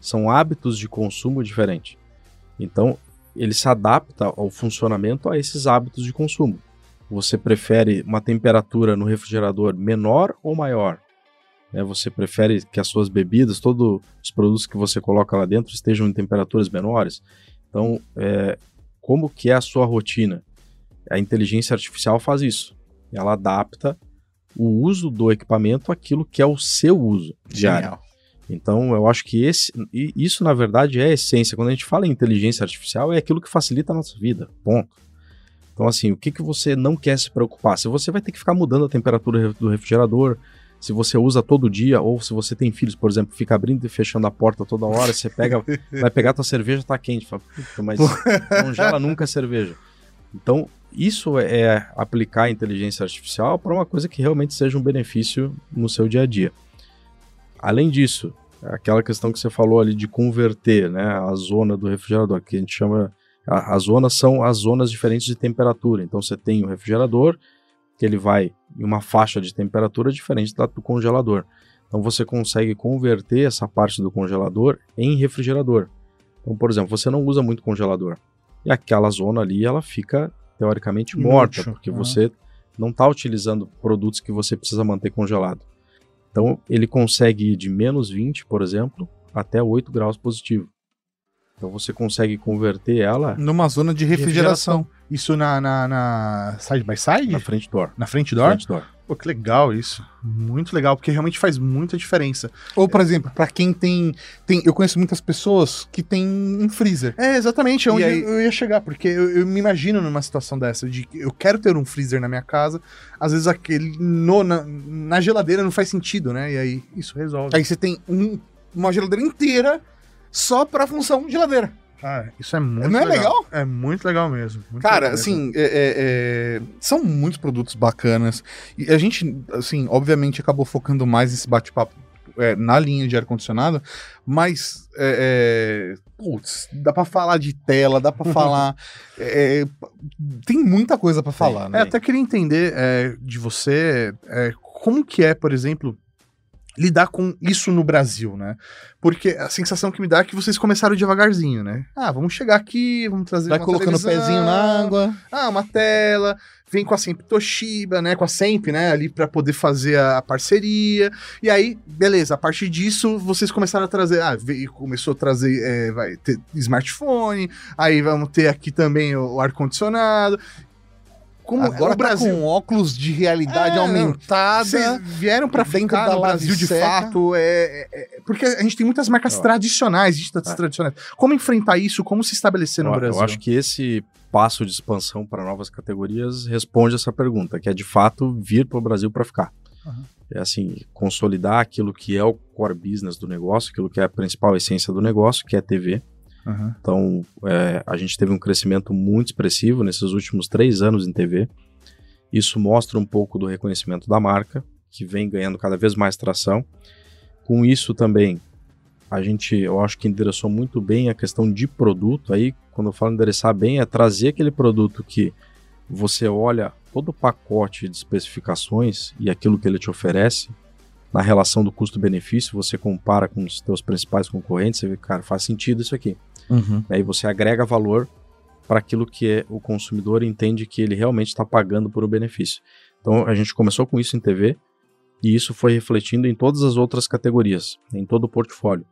São hábitos de consumo diferentes. Então, ele se adapta ao funcionamento a esses hábitos de consumo. Você prefere uma temperatura no refrigerador menor ou maior? Né, você prefere que as suas bebidas, todos os produtos que você coloca lá dentro estejam em temperaturas menores? Então, é, como que é a sua rotina? A inteligência artificial faz isso. Ela adapta o uso do equipamento àquilo que é o seu uso diário. Genial. Então, eu acho que esse, isso, na verdade, é a essência. Quando a gente fala em inteligência artificial, é aquilo que facilita a nossa vida. Ponto. Então, assim, o que, que você não quer se preocupar? Se você vai ter que ficar mudando a temperatura do refrigerador, se você usa todo dia, ou se você tem filhos, por exemplo, fica abrindo e fechando a porta toda hora, você pega, vai pegar tua cerveja, tá quente. Fala, "Puta, mas não gela nunca a cerveja. Então, isso é aplicar a inteligência artificial para uma coisa que realmente seja um benefício no seu dia a dia. Além disso, aquela questão que você falou ali de converter né, a zona do refrigerador, que a gente chama As zonas são as zonas diferentes de temperatura. Então você tem o refrigerador, que ele vai em uma faixa de temperatura diferente da do congelador. Então você consegue converter essa parte do congelador em refrigerador. Então, por exemplo, você não usa muito congelador. E aquela zona ali, ela fica teoricamente morta, Inútil. porque Ah. você não está utilizando produtos que você precisa manter congelado. Então, ele consegue ir de menos 20, por exemplo, até 8 graus positivo. Então, você consegue converter ela Numa zona de refrigeração. Isso na, na, na side by side? na frente door. Na frente door? Frente door. Pô, que legal isso. Muito legal, porque realmente faz muita diferença. Ou, por exemplo, pra quem tem, tem. Eu conheço muitas pessoas que tem um freezer. É, exatamente, é onde aí- eu ia chegar, porque eu, eu me imagino numa situação dessa, de que eu quero ter um freezer na minha casa, às vezes aquele no, na, na geladeira não faz sentido, né? E aí isso resolve. Aí você tem um- uma geladeira inteira só pra função geladeira. Ah, isso é muito Não é legal? É muito legal mesmo. muito Cara, legal mesmo. assim, é- é- é, são muitos produtos bacanas. E a gente, assim, obviamente acabou focando mais nesse bate-papo é, na linha de ar-condicionado, mas, é, é, putz, dá pra falar de tela, dá pra falar. é, tem muita coisa pra falar, É, né? até queria entender de você é, como que é, por exemplo, lidar com isso no Brasil, né? Porque a sensação que me dá é que vocês começaram devagarzinho, né? Ah, vamos chegar aqui, vamos trazer Vai colocando o pezinho na água. Ah, uma tela, vem com a Semp Toshiba, né? Com a Semp, né? Ali pra poder fazer a parceria. E aí, beleza, a partir disso, vocês começaram a trazer. Ah, veio, começou a trazer. é, vai ter smartphone, aí vamos ter aqui também o, o ar-condicionado. Como Agora o Brasil. tá com óculos de realidade É, aumentada. Vocês vieram dentro ficar da no Brasil de fato, é, é- é- porque a gente tem muitas marcas Ó. tradicionais, ditas É. tradicionais. Como enfrentar isso? Como se estabelecer no Eu, Brasil? eu acho que esse passo de expansão para novas categorias responde essa pergunta, que é de fato vir para o Brasil para ficar. Aham. É assim, consolidar aquilo que é o core business do negócio, aquilo que é a principal essência do negócio, que é a TV. Aham. Então, é, a gente teve um crescimento muito expressivo nesses últimos três anos em TV. Isso mostra um pouco do reconhecimento da marca, que vem ganhando cada vez mais tração. Com isso também, a gente, eu acho que endereçou muito bem a questão de produto. Aí, quando eu falo endereçar bem, é trazer aquele produto que você olha todo o pacote de especificações e aquilo que ele te oferece, na relação do custo-benefício, você compara com os teus principais concorrentes, você vê, cara, faz sentido isso aqui. Uhum. Aí você agrega valor para aquilo que é, o consumidor entende que ele realmente está pagando por o benefício. Então a gente começou com isso em TV e isso foi refletindo em todas as outras categorias, em todo o portfólio.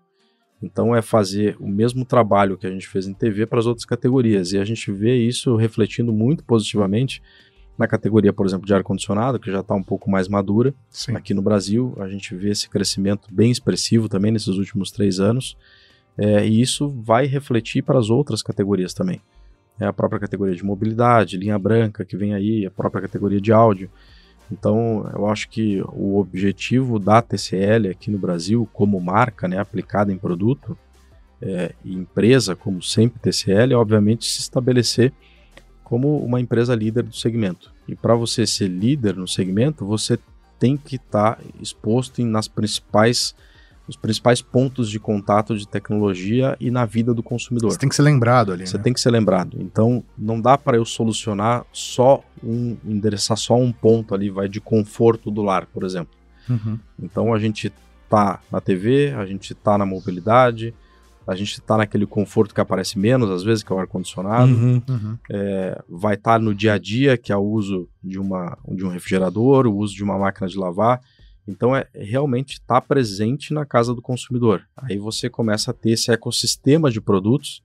Então é fazer o mesmo trabalho que a gente fez em TV para as outras categorias e a gente vê isso refletindo muito positivamente na categoria, por exemplo, de ar-condicionado, que já está um pouco mais madura. Sim. Aqui no Brasil, a gente vê esse crescimento bem expressivo também nesses últimos três anos, é, e isso vai refletir para as outras categorias também. É a própria categoria de mobilidade, linha branca que vem aí, a própria categoria de áudio. Então, eu acho que o objetivo da TCL aqui no Brasil, como marca né, aplicada em produto, é, e empresa, como sempre TCL, é obviamente se estabelecer como uma empresa líder do segmento. E para você ser líder no segmento, você tem que estar exposto em, nas principais os principais pontos de contato de tecnologia e na vida do consumidor. Você tem que ser lembrado ali. Você né? tem que ser lembrado. Então, não dá para eu solucionar só um, endereçar só um ponto ali, vai de conforto do lar, por exemplo. Uhum. Então, a gente tá na TV, a gente tá na mobilidade, a gente tá naquele conforto que aparece menos, às vezes, que é o ar-condicionado. Uhum. Uhum. Vai estar no dia a dia, que é o uso de, uma, de um refrigerador, o uso de uma máquina de lavar. Então, é realmente estar presente na casa do consumidor. Aí você começa a ter esse ecossistema de produtos,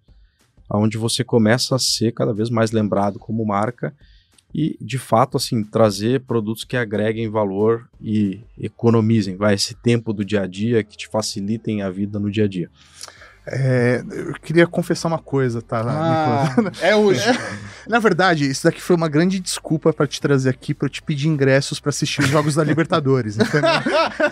onde você começa a ser cada vez mais lembrado como marca e, de fato, assim, trazer produtos que agreguem valor e economizem, vai, esse tempo do dia a dia, que te facilitem a vida no dia a dia. É, eu queria confessar uma coisa, tá? Ah, é hoje. Na verdade, isso daqui foi uma grande desculpa pra te trazer aqui pra eu te pedir ingressos pra assistir os jogos da Libertadores, entendeu?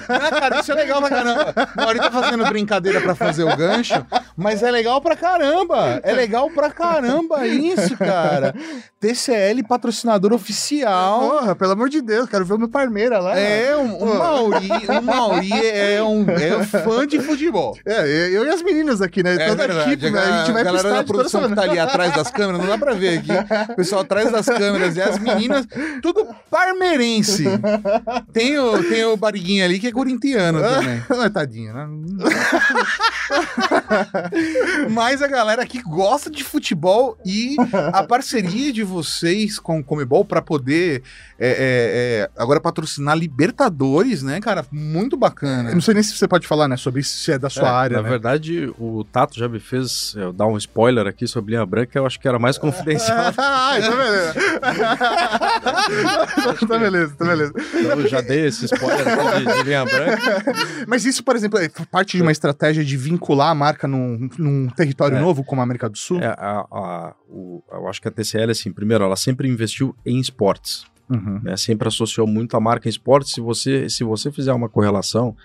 Ah, cara, isso é legal pra caramba. O Mauri tá fazendo brincadeira pra fazer o gancho, Mas é legal pra caramba. É legal pra caramba isso, cara. TCL patrocinador oficial. Porra, pelo amor de Deus, quero ver o meu Parmeira lá. É, um, o Mauri, o Mauri é um, é um fã de futebol. É, eu e as meninas aqui, né? É Toda a verdade, equipe, né? A gente vai pro galera da produção que tá ali atrás das câmeras, não dá pra ver aqui. O pessoal atrás das câmeras e as meninas, tudo parmeirense. Tem o, tem o Bariguinha ali que é corintiano também. Não, tadinho, né? Mas a galera que gosta de futebol e a parceria de vocês com o Comebol pra poder é, é, é, agora patrocinar Libertadores, né, cara? Muito Eu bacana. não sei nem se você pode falar, né? Sobre isso, se é da sua É, área, Na né? verdade, o Tato já me fez eu dar um spoiler aqui sobre linha branca, eu acho que era mais confidencial. ah, então beleza. tá beleza, tá beleza. então eu já dei esse spoiler de, de linha branca. Mas isso, por exemplo, é parte de uma estratégia de vincular a marca num, num território É. novo, como a América do Sul? É, a- a- o- eu acho que a TCL, assim, primeiro, ela sempre investiu em esportes. Uhum. né? Sempre associou muito a marca em esportes. Se você, se você fizer uma correlação,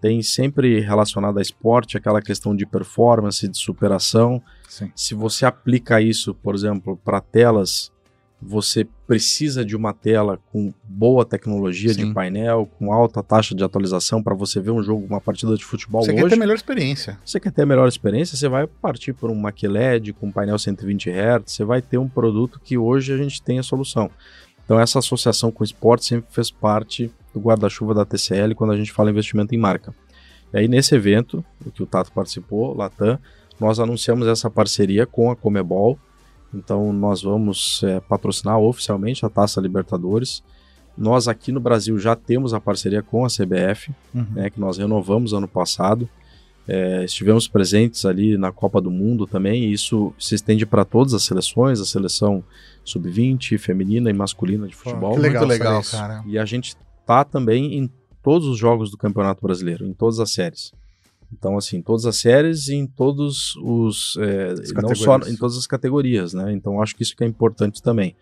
tem sempre relacionado a esporte aquela questão de performance, de superação. Sim. Se você aplica isso, por exemplo, para telas, você precisa de uma tela com boa tecnologia Sim. de painel, com alta taxa de atualização para você ver um jogo, uma partida de futebol Você hoje. quer ter melhor experiência. Você quer ter a melhor experiência, você vai partir por um MacLED com painel 120 Hz, você vai ter um produto que hoje a gente tem a solução. Então essa associação com o esporte sempre fez parte do guarda-chuva da TCL quando a gente fala investimento em marca. E aí nesse evento, o que o Tato participou, Latam, nós anunciamos essa parceria com a Comebol. Então nós vamos é, patrocinar oficialmente a Taça Libertadores. Nós aqui no Brasil já temos a parceria com a CBF, Uhum. né, que nós renovamos ano passado. É, estivemos presentes ali na Copa do Mundo também, e isso se estende para todas as seleções, a seleção sub-20, feminina e masculina de futebol. que legal Muito legal, cara. E a gente tá também em todos os jogos do Campeonato Brasileiro, em todas as séries. Então, assim, todas as séries e em todos os. é, As não só em todas as categorias, né? Então, acho que isso que é importante também.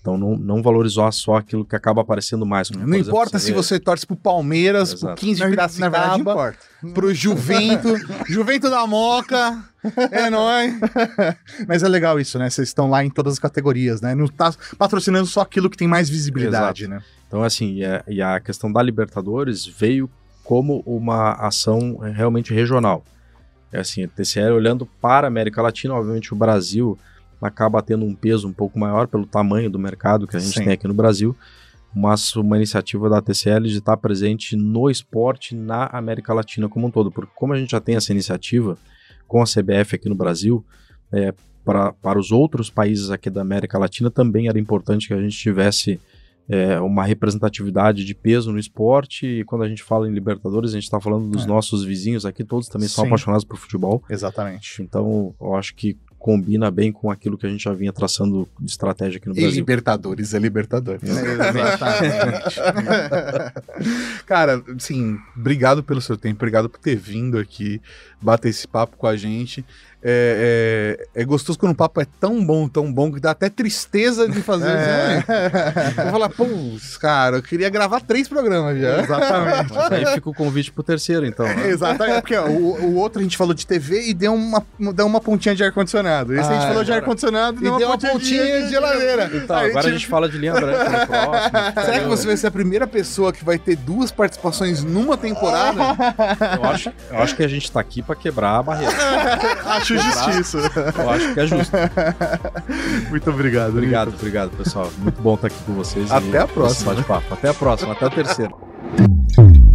Então, não, não valorizar só aquilo que acaba aparecendo mais. como, Não importa se vê- você torce pro Palmeiras, pro Exato. 15 de Na, na verdade, Piracicaba, importa. pro Juventus, Juventus da Moca. É nóis. Mas é legal isso, né? Vocês estão lá em todas as categorias, né? Não tá patrocinando só aquilo que tem mais visibilidade, né? Então, assim, e a, e a questão da Libertadores veio como uma ação realmente regional. É assim, a TCL olhando para a América Latina, obviamente o Brasil acaba tendo um peso um pouco maior pelo tamanho do mercado que a gente Sim. tem aqui no Brasil, mas uma iniciativa da TCL de estar presente no esporte na América Latina como um todo, porque como a gente já tem essa iniciativa com a CBF aqui no Brasil, é, para, para os outros países aqui da América Latina também era importante que a gente tivesse é, uma representatividade de peso no esporte. E quando a gente fala em Libertadores, a gente está falando dos É. nossos vizinhos aqui, todos também são Sim. apaixonados por futebol. Exatamente. Então, eu acho que combina bem com aquilo que a gente já vinha traçando de estratégia aqui no E Brasil. Libertadores é Libertadores. Exatamente. Cara, assim, obrigado pelo seu tempo, obrigado por ter vindo aqui, bater esse papo com a gente. É, é, é gostoso quando o papo é tão bom, tão bom, que dá até tristeza de fazer. É. Eu vou falar, pô, cara, eu queria gravar três programas já. Exatamente. Aí fica o convite pro terceiro, então. né? Exatamente, porque ó, o, o outro a gente falou de TV e deu uma, deu uma pontinha de ar-condicionado. Esse a gente Ah, falou de agora- ar-condicionado E deu uma pontinha de geladeira. Então, Aí, agora a tipo- gente fala de linha branca no próximo. Será que você vai ser a primeira pessoa que vai ter duas participações numa temporada? Eu acho, eu acho que a gente tá aqui para quebrar a barreira. Acho justiça. Eu acho que é justo. Muito obrigado. Obrigado, obrigado, pessoal. Muito bom estar aqui com vocês. Até e a próxima. Até a próxima, até o terceiro.